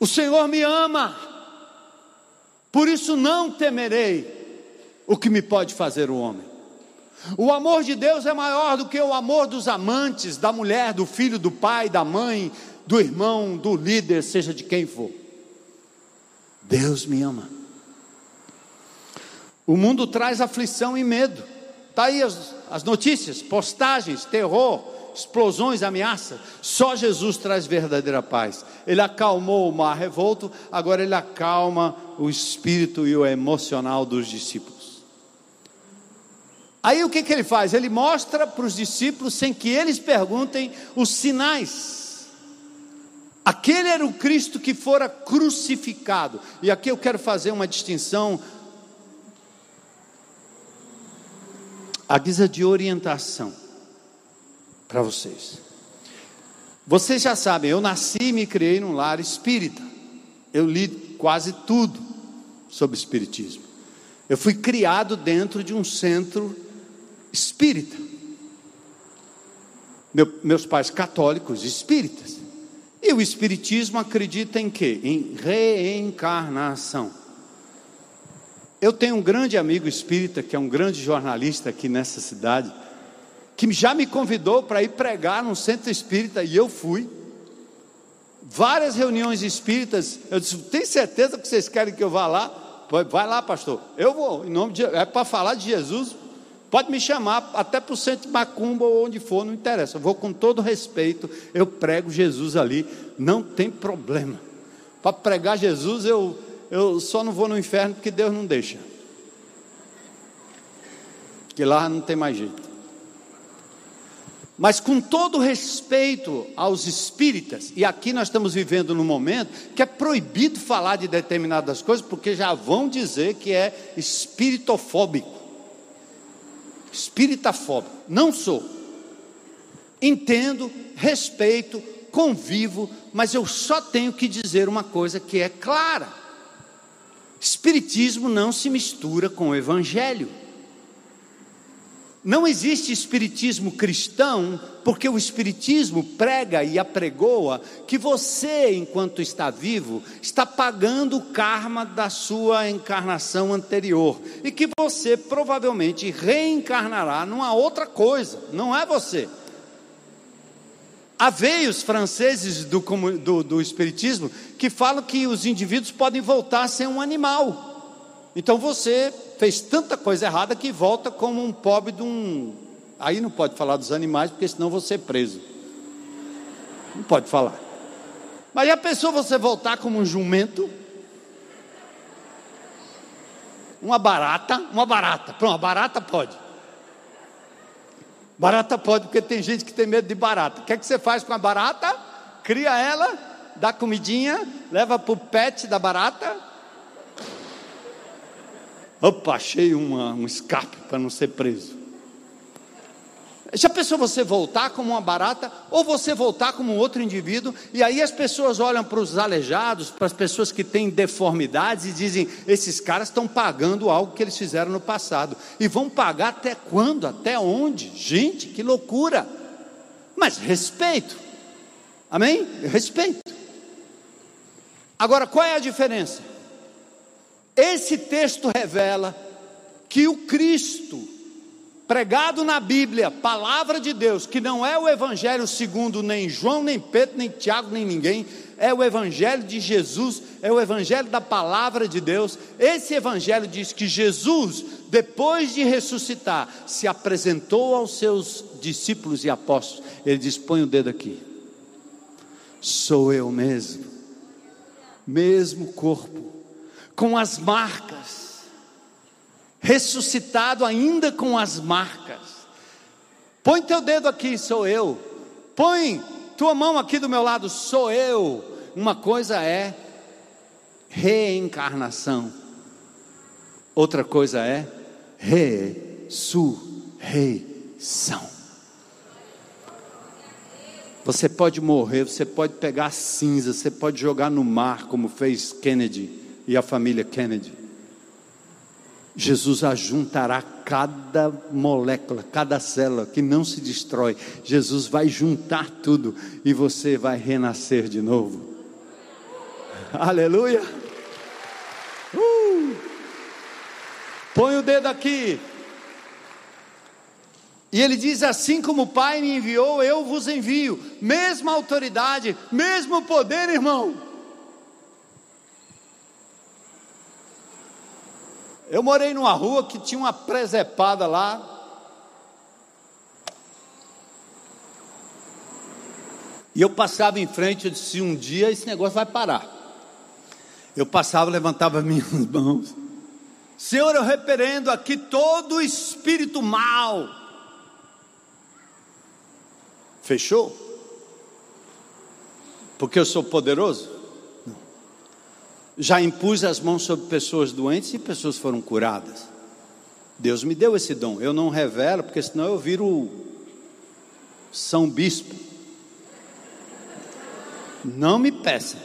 O Senhor me ama, por isso não temerei o que me pode fazer o homem. O amor de Deus é maior do que o amor dos amantes, da mulher, do filho, do pai, da mãe, do irmão, do líder, seja de quem for. Deus me ama. O mundo traz aflição e medo. Está aí as, as notícias, postagens, terror, explosões, ameaças. Só Jesus traz verdadeira paz. Ele acalmou o mar revolto, agora ele acalma o espírito e o emocional dos discípulos. Aí o que, que ele faz? Ele mostra para os discípulos, sem que eles perguntem, os sinais. Aquele era o Cristo que fora crucificado. E aqui eu quero fazer uma distinção a guisa de orientação para vocês. Vocês já sabem, eu nasci e me criei num lar espírita. Eu li quase tudo sobre espiritismo. Eu fui criado dentro de um centro espírita. Meu, meus pais católicos, espíritas. E o espiritismo acredita em quê? Em reencarnação. Eu tenho um grande amigo espírita, que é um grande jornalista aqui nessa cidade, que já me convidou para ir pregar num centro espírita e eu fui. Várias reuniões espíritas, eu disse: tem certeza que vocês querem que eu vá lá? Vai lá, pastor. Eu vou, em nome de é para falar de Jesus. Pode me chamar até para o centro de Macumba ou onde for, não interessa. Eu vou com todo respeito, eu prego Jesus ali, não tem problema. Para pregar Jesus eu eu só não vou no inferno porque Deus não deixa. Que lá não tem mais jeito. Mas com todo respeito aos espíritas, e aqui nós estamos vivendo num momento que é proibido falar de determinadas coisas, porque já vão dizer que é espiritofóbico. Espiritafóbico. Não sou. Entendo, respeito, convivo, mas eu só tenho que dizer uma coisa que é clara. Espiritismo não se mistura com o Evangelho. Não existe espiritismo cristão, porque o espiritismo prega e apregoa que você, enquanto está vivo, está pagando o karma da sua encarnação anterior e que você provavelmente reencarnará numa outra coisa, não é você. Há veios franceses do, do, do Espiritismo que falam que os indivíduos podem voltar a ser um animal. Então você fez tanta coisa errada que volta como um pobre de um. Aí não pode falar dos animais, porque senão você é preso. Não pode falar. Mas a pessoa você voltar como um jumento, uma barata, uma barata, pronto, barata pode. Barata pode, porque tem gente que tem medo de barata. O que é que você faz com a barata? Cria ela, dá comidinha, leva para o pet da barata. Opa, achei uma, um escape para não ser preso. Já pensou você voltar como uma barata ou você voltar como outro indivíduo? E aí as pessoas olham para os aleijados, para as pessoas que têm deformidades e dizem: esses caras estão pagando algo que eles fizeram no passado. E vão pagar até quando? Até onde? Gente, que loucura! Mas respeito. Amém? Respeito. Agora, qual é a diferença? Esse texto revela que o Cristo pregado na Bíblia, palavra de Deus, que não é o evangelho segundo nem João, nem Pedro, nem Tiago, nem ninguém, é o evangelho de Jesus, é o evangelho da palavra de Deus. Esse evangelho diz que Jesus, depois de ressuscitar, se apresentou aos seus discípulos e apóstolos. Ele diz: "Põe o dedo aqui. Sou eu mesmo. Mesmo corpo, com as marcas ressuscitado ainda com as marcas. Põe teu dedo aqui, sou eu. Põe tua mão aqui do meu lado, sou eu. Uma coisa é reencarnação, outra coisa é ressurreição. Você pode morrer, você pode pegar cinza, você pode jogar no mar, como fez Kennedy e a família Kennedy. Jesus ajuntará cada molécula, cada célula que não se destrói. Jesus vai juntar tudo e você vai renascer de novo. Aleluia! Uh! Põe o dedo aqui. E ele diz: Assim como o Pai me enviou, eu vos envio. Mesma autoridade, mesmo poder, irmão. Eu morei numa rua que tinha uma presepada lá. E eu passava em frente, eu disse: um dia esse negócio vai parar. Eu passava, levantava minhas mãos. Senhor, eu repreendo aqui todo espírito mal. Fechou? Porque eu sou poderoso? Já impus as mãos sobre pessoas doentes e pessoas foram curadas. Deus me deu esse dom. Eu não revelo, porque senão eu viro São Bispo. Não me peça.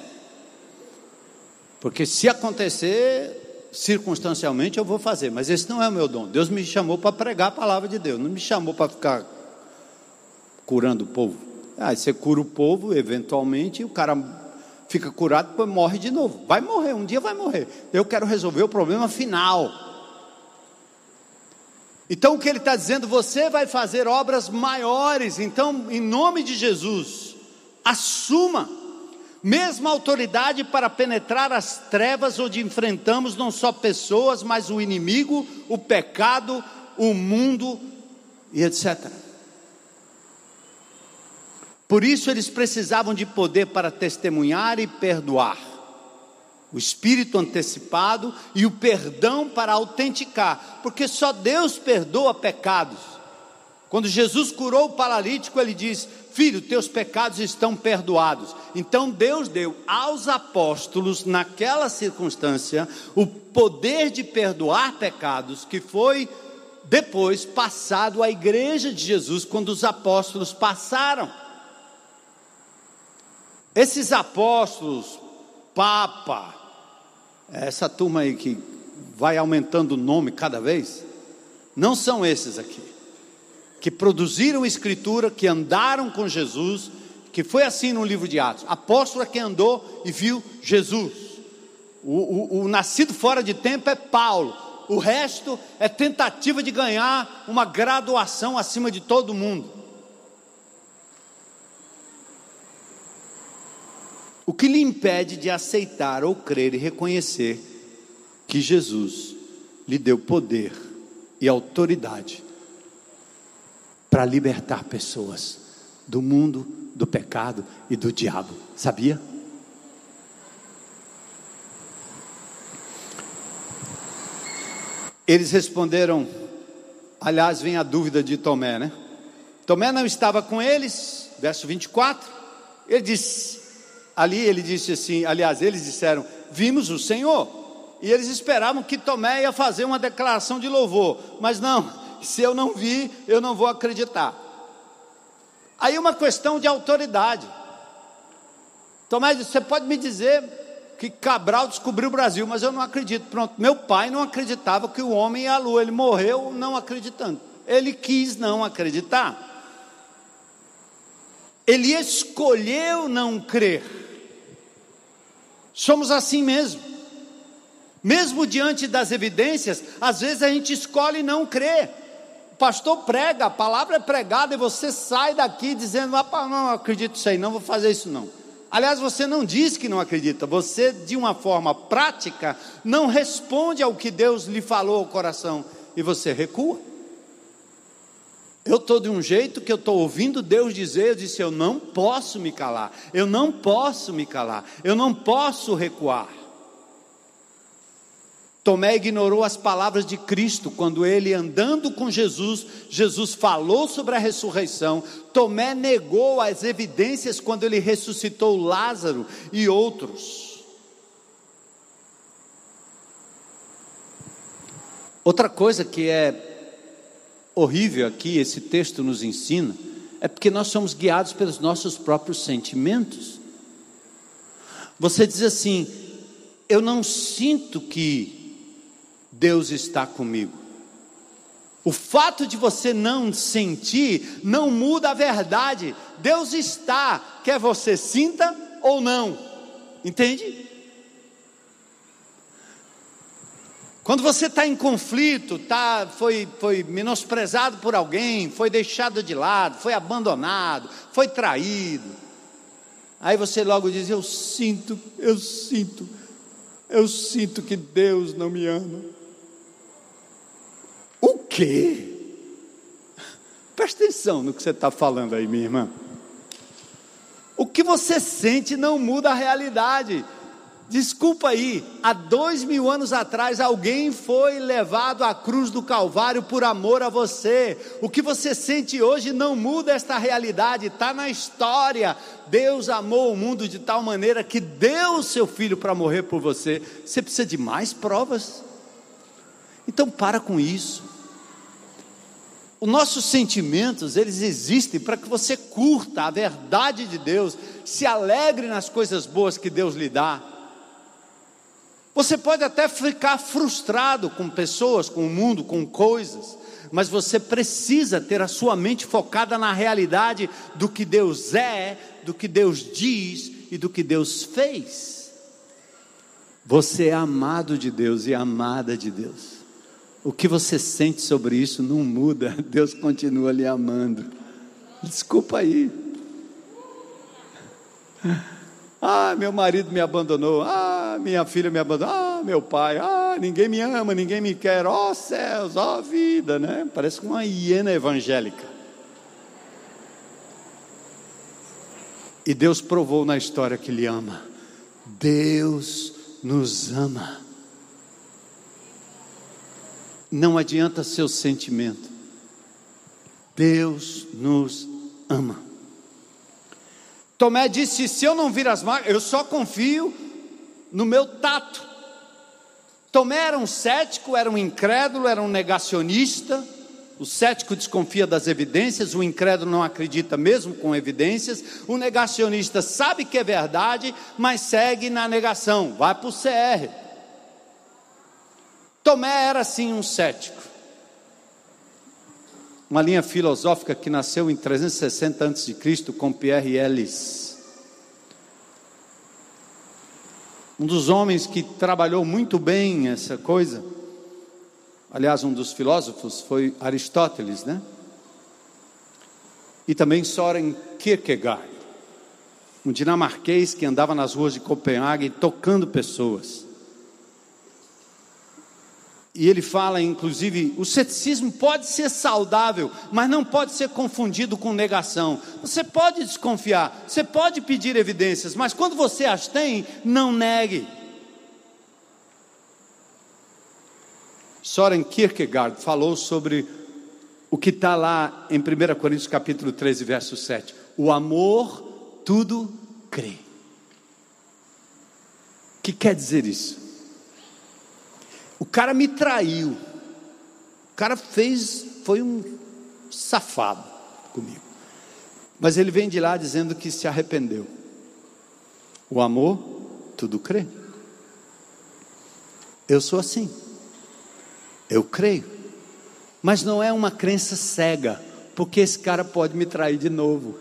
Porque se acontecer, circunstancialmente eu vou fazer, mas esse não é o meu dom. Deus me chamou para pregar a palavra de Deus, não me chamou para ficar curando o povo. Ah, você cura o povo, eventualmente, o cara fica curado, depois morre de novo. Vai morrer, um dia vai morrer. Eu quero resolver o problema final. Então o que ele está dizendo, você vai fazer obras maiores. Então, em nome de Jesus, assuma mesma autoridade para penetrar as trevas onde enfrentamos não só pessoas, mas o inimigo, o pecado, o mundo e etc. Por isso eles precisavam de poder para testemunhar e perdoar. O espírito antecipado e o perdão para autenticar, porque só Deus perdoa pecados. Quando Jesus curou o paralítico, ele diz: Filho, teus pecados estão perdoados. Então Deus deu aos apóstolos, naquela circunstância, o poder de perdoar pecados, que foi depois passado à igreja de Jesus, quando os apóstolos passaram. Esses apóstolos, Papa, essa turma aí que vai aumentando o nome cada vez, não são esses aqui que produziram escritura, que andaram com Jesus, que foi assim no livro de Atos. Apóstolo é quem andou e viu Jesus. O, o, o nascido fora de tempo é Paulo. O resto é tentativa de ganhar uma graduação acima de todo mundo. O que lhe impede de aceitar ou crer e reconhecer que Jesus lhe deu poder e autoridade para libertar pessoas do mundo, do pecado e do diabo. Sabia? Eles responderam, aliás, vem a dúvida de Tomé, né? Tomé não estava com eles, verso 24. Ele disse, ali ele disse assim, aliás, eles disseram: "Vimos o Senhor". E eles esperavam que Tomé ia fazer uma declaração de louvor, mas não, se eu não vi, eu não vou acreditar. Aí uma questão de autoridade. Tomé disse: Você pode me dizer que Cabral descobriu o Brasil, mas eu não acredito. Pronto, meu pai não acreditava que o homem ia à lua, ele morreu não acreditando. Ele quis não acreditar. Ele escolheu não crer. Somos assim mesmo. Mesmo diante das evidências, às vezes a gente escolhe não crer o pastor prega, a palavra é pregada e você sai daqui dizendo: ah, não, não acredito isso aí, não vou fazer isso não. Aliás, você não diz que não acredita, você, de uma forma prática, não responde ao que Deus lhe falou ao coração e você recua. Eu estou de um jeito que eu estou ouvindo Deus dizer, eu disse: eu não posso me calar, eu não posso me calar, eu não posso recuar. Tomé ignorou as palavras de Cristo quando ele, andando com Jesus, Jesus falou sobre a ressurreição. Tomé negou as evidências quando ele ressuscitou Lázaro e outros. Outra coisa que é horrível aqui, esse texto nos ensina, é porque nós somos guiados pelos nossos próprios sentimentos. Você diz assim: eu não sinto que Deus está comigo. O fato de você não sentir não muda a verdade. Deus está, quer você sinta ou não. Entende? Quando você está em conflito, tá, foi, foi menosprezado por alguém, foi deixado de lado, foi abandonado, foi traído. Aí você logo diz: Eu sinto, eu sinto, eu sinto que Deus não me ama. O quê? Presta atenção no que você está falando aí, minha irmã. O que você sente não muda a realidade. Desculpa aí, há dois mil anos atrás alguém foi levado à cruz do Calvário por amor a você. O que você sente hoje não muda esta realidade, está na história. Deus amou o mundo de tal maneira que deu o seu filho para morrer por você. Você precisa de mais provas? Então para com isso. Os nossos sentimentos, eles existem para que você curta a verdade de Deus, se alegre nas coisas boas que Deus lhe dá. Você pode até ficar frustrado com pessoas, com o mundo, com coisas, mas você precisa ter a sua mente focada na realidade do que Deus é, do que Deus diz e do que Deus fez. Você é amado de Deus e amada de Deus. O que você sente sobre isso não muda, Deus continua lhe amando. Desculpa aí. Ah, meu marido me abandonou. Ah, minha filha me abandonou. Ah, meu pai. Ah, ninguém me ama, ninguém me quer. Ó oh, céus, ó oh, vida, né? Parece uma hiena evangélica. E Deus provou na história que Ele ama. Deus nos ama. Não adianta seu sentimento. Deus nos ama. Tomé disse: Se eu não vir as marcas, eu só confio no meu tato. Tomé era um cético, era um incrédulo, era um negacionista. O cético desconfia das evidências, o incrédulo não acredita mesmo com evidências. O negacionista sabe que é verdade, mas segue na negação, vai para o CR. Tomé era sim um cético. Uma linha filosófica que nasceu em 360 a.C. com Pierre Ellis. Um dos homens que trabalhou muito bem essa coisa. Aliás, um dos filósofos foi Aristóteles, né? E também Soren Kierkegaard, um dinamarquês que andava nas ruas de Copenhague tocando pessoas. E ele fala, inclusive, o ceticismo pode ser saudável, mas não pode ser confundido com negação. Você pode desconfiar, você pode pedir evidências, mas quando você as tem, não negue. Soren Kierkegaard falou sobre o que está lá em 1 Coríntios capítulo 13, verso 7. O amor tudo crê. O que quer dizer isso? O cara me traiu. O cara fez, foi um safado comigo. Mas ele vem de lá dizendo que se arrependeu. O amor, tudo crê. Eu sou assim. Eu creio. Mas não é uma crença cega, porque esse cara pode me trair de novo.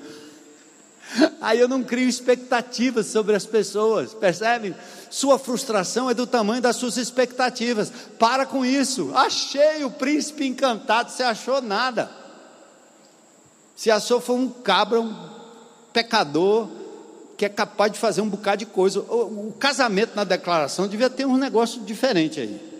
Aí eu não crio expectativas sobre as pessoas, percebe? Sua frustração é do tamanho das suas expectativas. Para com isso. Achei o príncipe encantado, você achou nada. Se achou foi um cabra, um pecador, que é capaz de fazer um bocado de coisa. O, o casamento na declaração devia ter um negócio diferente aí.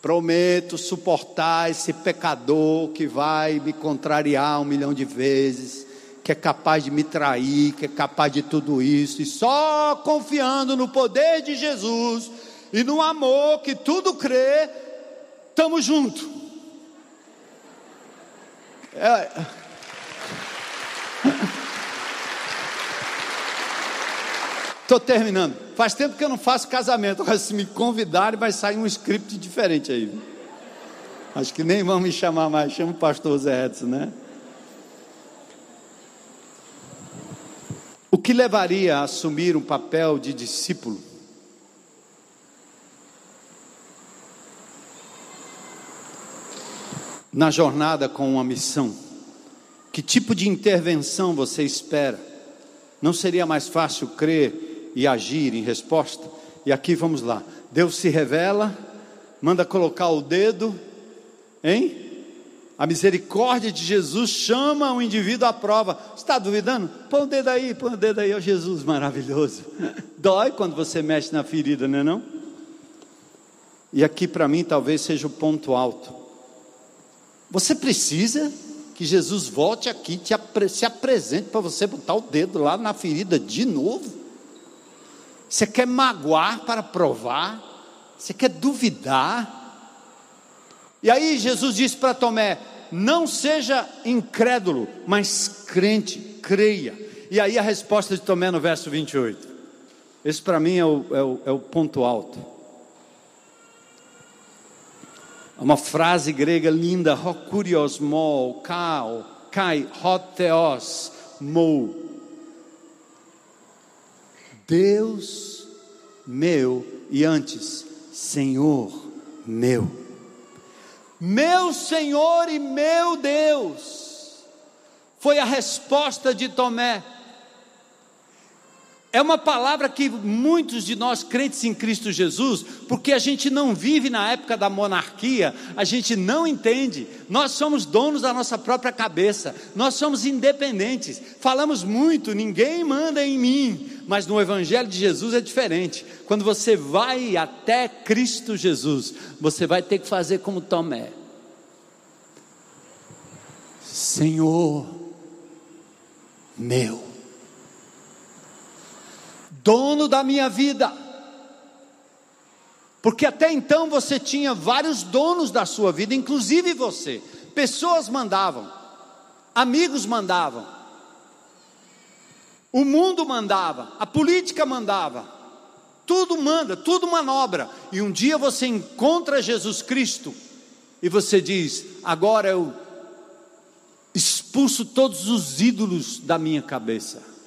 Prometo suportar esse pecador que vai me contrariar um milhão de vezes, que é capaz de me trair, que é capaz de tudo isso, e só confiando no poder de Jesus e no amor que tudo crê, estamos juntos. É... Estou terminando. Faz tempo que eu não faço casamento. Agora, se me convidarem, vai sair um script diferente aí. Acho que nem vão me chamar mais. Chama o pastor Zé Edson, né? O que levaria a assumir um papel de discípulo? Na jornada com uma missão. Que tipo de intervenção você espera? Não seria mais fácil crer e agir em resposta. E aqui vamos lá. Deus se revela, manda colocar o dedo, hein? A misericórdia de Jesus chama o indivíduo à prova. Está duvidando? Põe o dedo aí, põe o dedo aí, ó Jesus maravilhoso. Dói quando você mexe na ferida, não é não? E aqui para mim talvez seja o ponto alto. Você precisa que Jesus volte aqui, te se apresente para você botar o dedo lá na ferida de novo? Você quer magoar para provar? Você quer duvidar? E aí Jesus disse para Tomé: não seja incrédulo, mas crente, creia. E aí a resposta de Tomé no verso 28. Esse para mim é o, é, o, é o ponto alto. Uma frase grega linda, hokurios mo, kao, kai, hoteos, mo. Deus meu, e antes, Senhor meu. Meu Senhor e meu Deus, foi a resposta de Tomé é uma palavra que muitos de nós crentes em Cristo Jesus, porque a gente não vive na época da monarquia, a gente não entende. Nós somos donos da nossa própria cabeça, nós somos independentes. Falamos muito, ninguém manda em mim, mas no Evangelho de Jesus é diferente. Quando você vai até Cristo Jesus, você vai ter que fazer como Tomé: Senhor, meu dono da minha vida. Porque até então você tinha vários donos da sua vida, inclusive você. Pessoas mandavam, amigos mandavam, o mundo mandava, a política mandava, tudo manda, tudo manobra. E um dia você encontra Jesus Cristo e você diz: agora eu expulso todos os ídolos da minha cabeça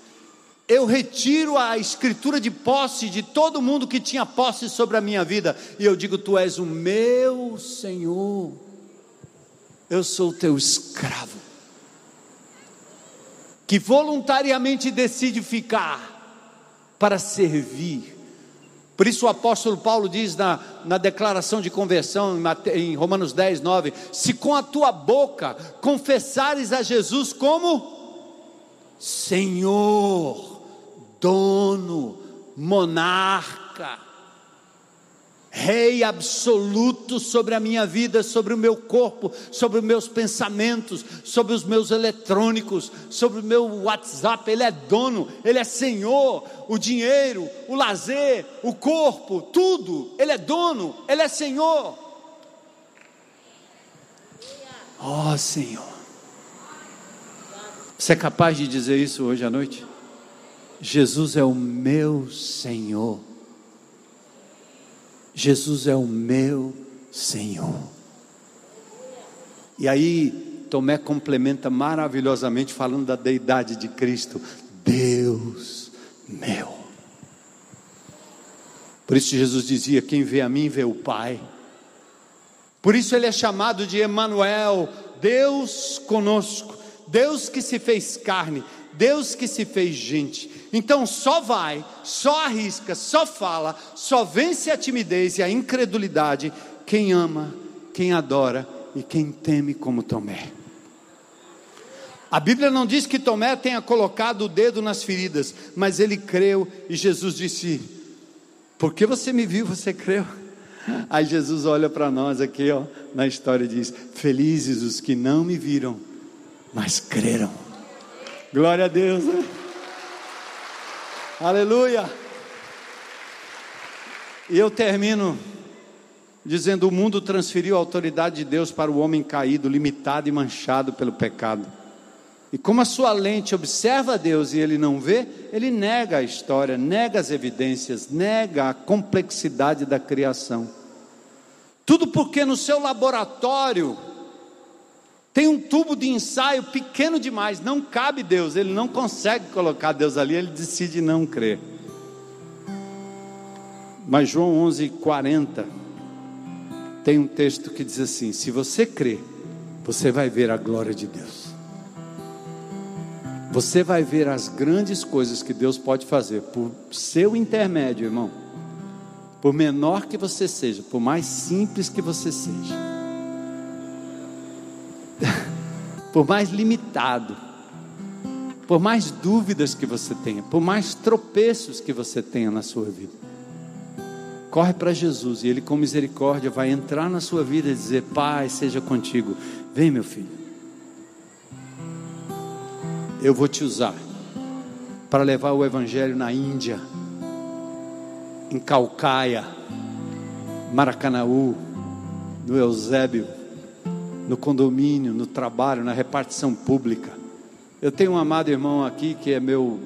eu retiro a escritura de posse de todo mundo que tinha posse sobre a minha vida, e eu digo: Tu és o meu Senhor, eu sou o teu escravo, que voluntariamente decide ficar para servir. Por isso o apóstolo Paulo diz na, na declaração de conversão em, em Romanos 10, 9: Se com a tua boca confessares a Jesus como Senhor, dono, monarca, rei absoluto sobre a minha vida, sobre o meu corpo, sobre os meus pensamentos, sobre os meus eletrônicos, sobre o meu WhatsApp. Ele é dono, ele é senhor. O dinheiro, o lazer, o corpo, tudo. Ele é dono, ele é senhor. Ó oh, Senhor. Você é capaz de dizer isso hoje à noite? Jesus é o meu Senhor. Jesus é o meu Senhor. E aí, Tomé complementa maravilhosamente, falando da deidade de Cristo: Deus meu. Por isso, Jesus dizia: Quem vê a mim, vê o Pai. Por isso, ele é chamado de Emanuel, Deus conosco, Deus que se fez carne, Deus que se fez gente. Então só vai, só arrisca, só fala, só vence a timidez e a incredulidade quem ama, quem adora e quem teme como Tomé. A Bíblia não diz que Tomé tenha colocado o dedo nas feridas, mas ele creu e Jesus disse: Porque você me viu, você creu. Aí Jesus olha para nós aqui, ó, na história e diz: Felizes os que não me viram, mas creram. Glória a Deus. Né? Aleluia. E eu termino dizendo: o mundo transferiu a autoridade de Deus para o homem caído, limitado e manchado pelo pecado. E como a sua lente observa Deus e ele não vê, ele nega a história, nega as evidências, nega a complexidade da criação. Tudo porque no seu laboratório tem um tubo de ensaio pequeno demais, não cabe Deus, ele não consegue colocar Deus ali, ele decide não crer. Mas João 11:40 tem um texto que diz assim: se você crer, você vai ver a glória de Deus. Você vai ver as grandes coisas que Deus pode fazer por seu intermédio, irmão. Por menor que você seja, por mais simples que você seja. Por mais limitado, por mais dúvidas que você tenha, por mais tropeços que você tenha na sua vida, corre para Jesus e Ele, com misericórdia, vai entrar na sua vida e dizer: Pai, seja contigo. Vem, meu filho, eu vou te usar para levar o Evangelho na Índia, em Calcaia, Maracanaú, no Eusébio, no condomínio, no trabalho, na repartição pública. Eu tenho um amado irmão aqui que é meu,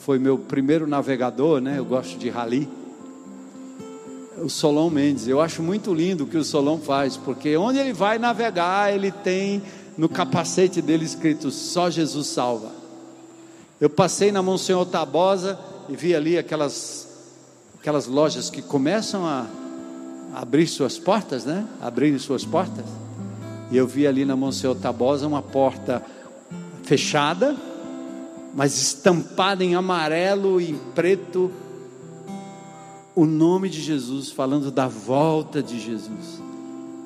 foi meu primeiro navegador, né? Eu gosto de rally. O Solon Mendes. Eu acho muito lindo o que o Solon faz, porque onde ele vai navegar, ele tem no capacete dele escrito: Só Jesus salva. Eu passei na Monsenhor Tabosa e vi ali aquelas, aquelas lojas que começam a abrir suas portas, né? Abrir suas portas. E eu vi ali na Monsenhor Tabosa uma porta fechada, mas estampada em amarelo e em preto o nome de Jesus, falando da volta de Jesus.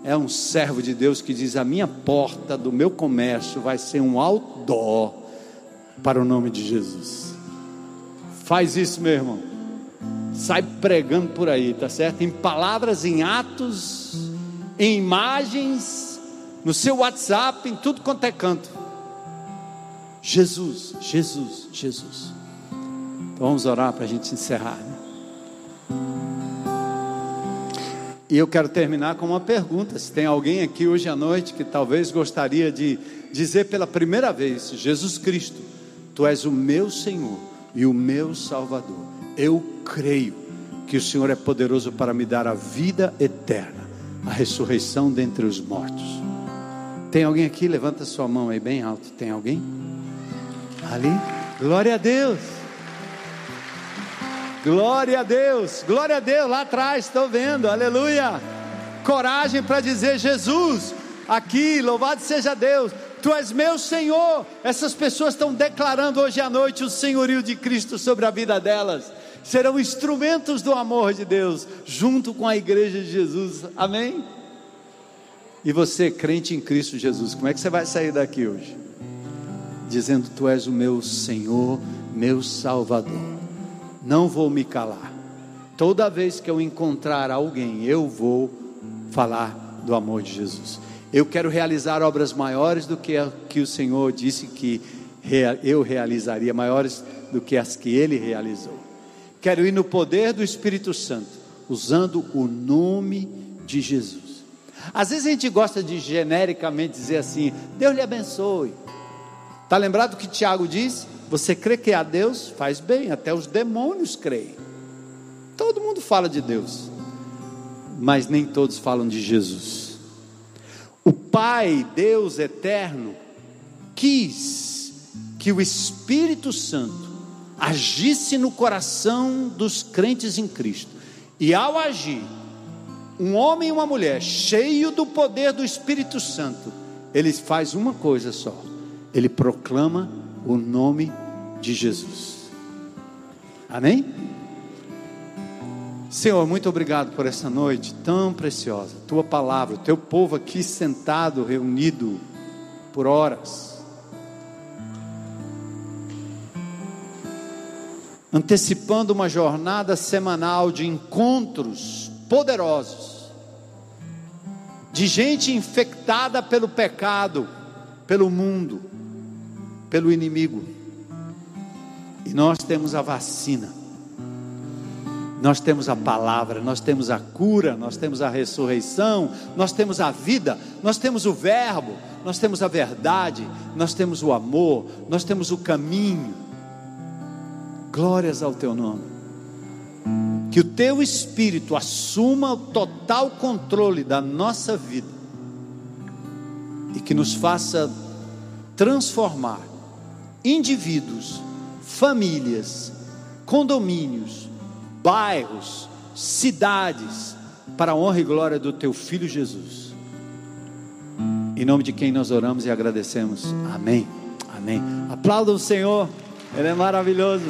É um servo de Deus que diz: A minha porta do meu comércio vai ser um outdoor para o nome de Jesus. Faz isso, meu irmão. Sai pregando por aí, tá certo? Em palavras, em atos, em imagens, no seu WhatsApp, em tudo quanto é canto. Jesus, Jesus, Jesus. Então vamos orar para a gente encerrar. Né? E eu quero terminar com uma pergunta. Se tem alguém aqui hoje à noite que talvez gostaria de dizer pela primeira vez: Jesus Cristo, Tu és o meu Senhor e o meu Salvador. Eu creio que o Senhor é poderoso para me dar a vida eterna, a ressurreição dentre os mortos. Tem alguém aqui? Levanta sua mão aí bem alto. Tem alguém? Ali? Glória a Deus. Glória a Deus, glória a Deus, lá atrás, estou vendo, aleluia. Coragem para dizer: Jesus, aqui, louvado seja Deus, Tu és meu Senhor. Essas pessoas estão declarando hoje à noite o senhorio de Cristo sobre a vida delas. Serão instrumentos do amor de Deus, junto com a igreja de Jesus, amém? E você, crente em Cristo Jesus, como é que você vai sair daqui hoje? Dizendo: Tu és o meu Senhor, meu Salvador não vou me calar. Toda vez que eu encontrar alguém, eu vou falar do amor de Jesus. Eu quero realizar obras maiores do que, que o Senhor disse que eu realizaria, maiores do que as que ele realizou. Quero ir no poder do Espírito Santo, usando o nome de Jesus. Às vezes a gente gosta de genericamente dizer assim: Deus lhe abençoe. Está lembrado que Tiago diz? Você crê que há Deus? Faz bem, até os demônios creem. Todo mundo fala de Deus, mas nem todos falam de Jesus. O Pai, Deus eterno, quis que o Espírito Santo agisse no coração dos crentes em Cristo, e ao agir, um homem e uma mulher cheio do poder do Espírito Santo, ele faz uma coisa só: ele proclama o nome de Jesus. Amém? Senhor, muito obrigado por essa noite tão preciosa. Tua palavra, teu povo aqui sentado, reunido por horas. Antecipando uma jornada semanal de encontros poderosos, de gente infectada pelo pecado, pelo mundo, pelo inimigo. E nós temos a vacina, nós temos a palavra, nós temos a cura, nós temos a ressurreição, nós temos a vida, nós temos o Verbo, nós temos a verdade, nós temos o amor, nós temos o caminho. Glórias ao Teu nome. Que o Teu Espírito assuma o total controle da nossa vida e que nos faça transformar indivíduos famílias, condomínios, bairros, cidades, para a honra e glória do teu filho Jesus. Em nome de quem nós oramos e agradecemos. Amém. Amém. Aplauda o Senhor. Ele é maravilhoso.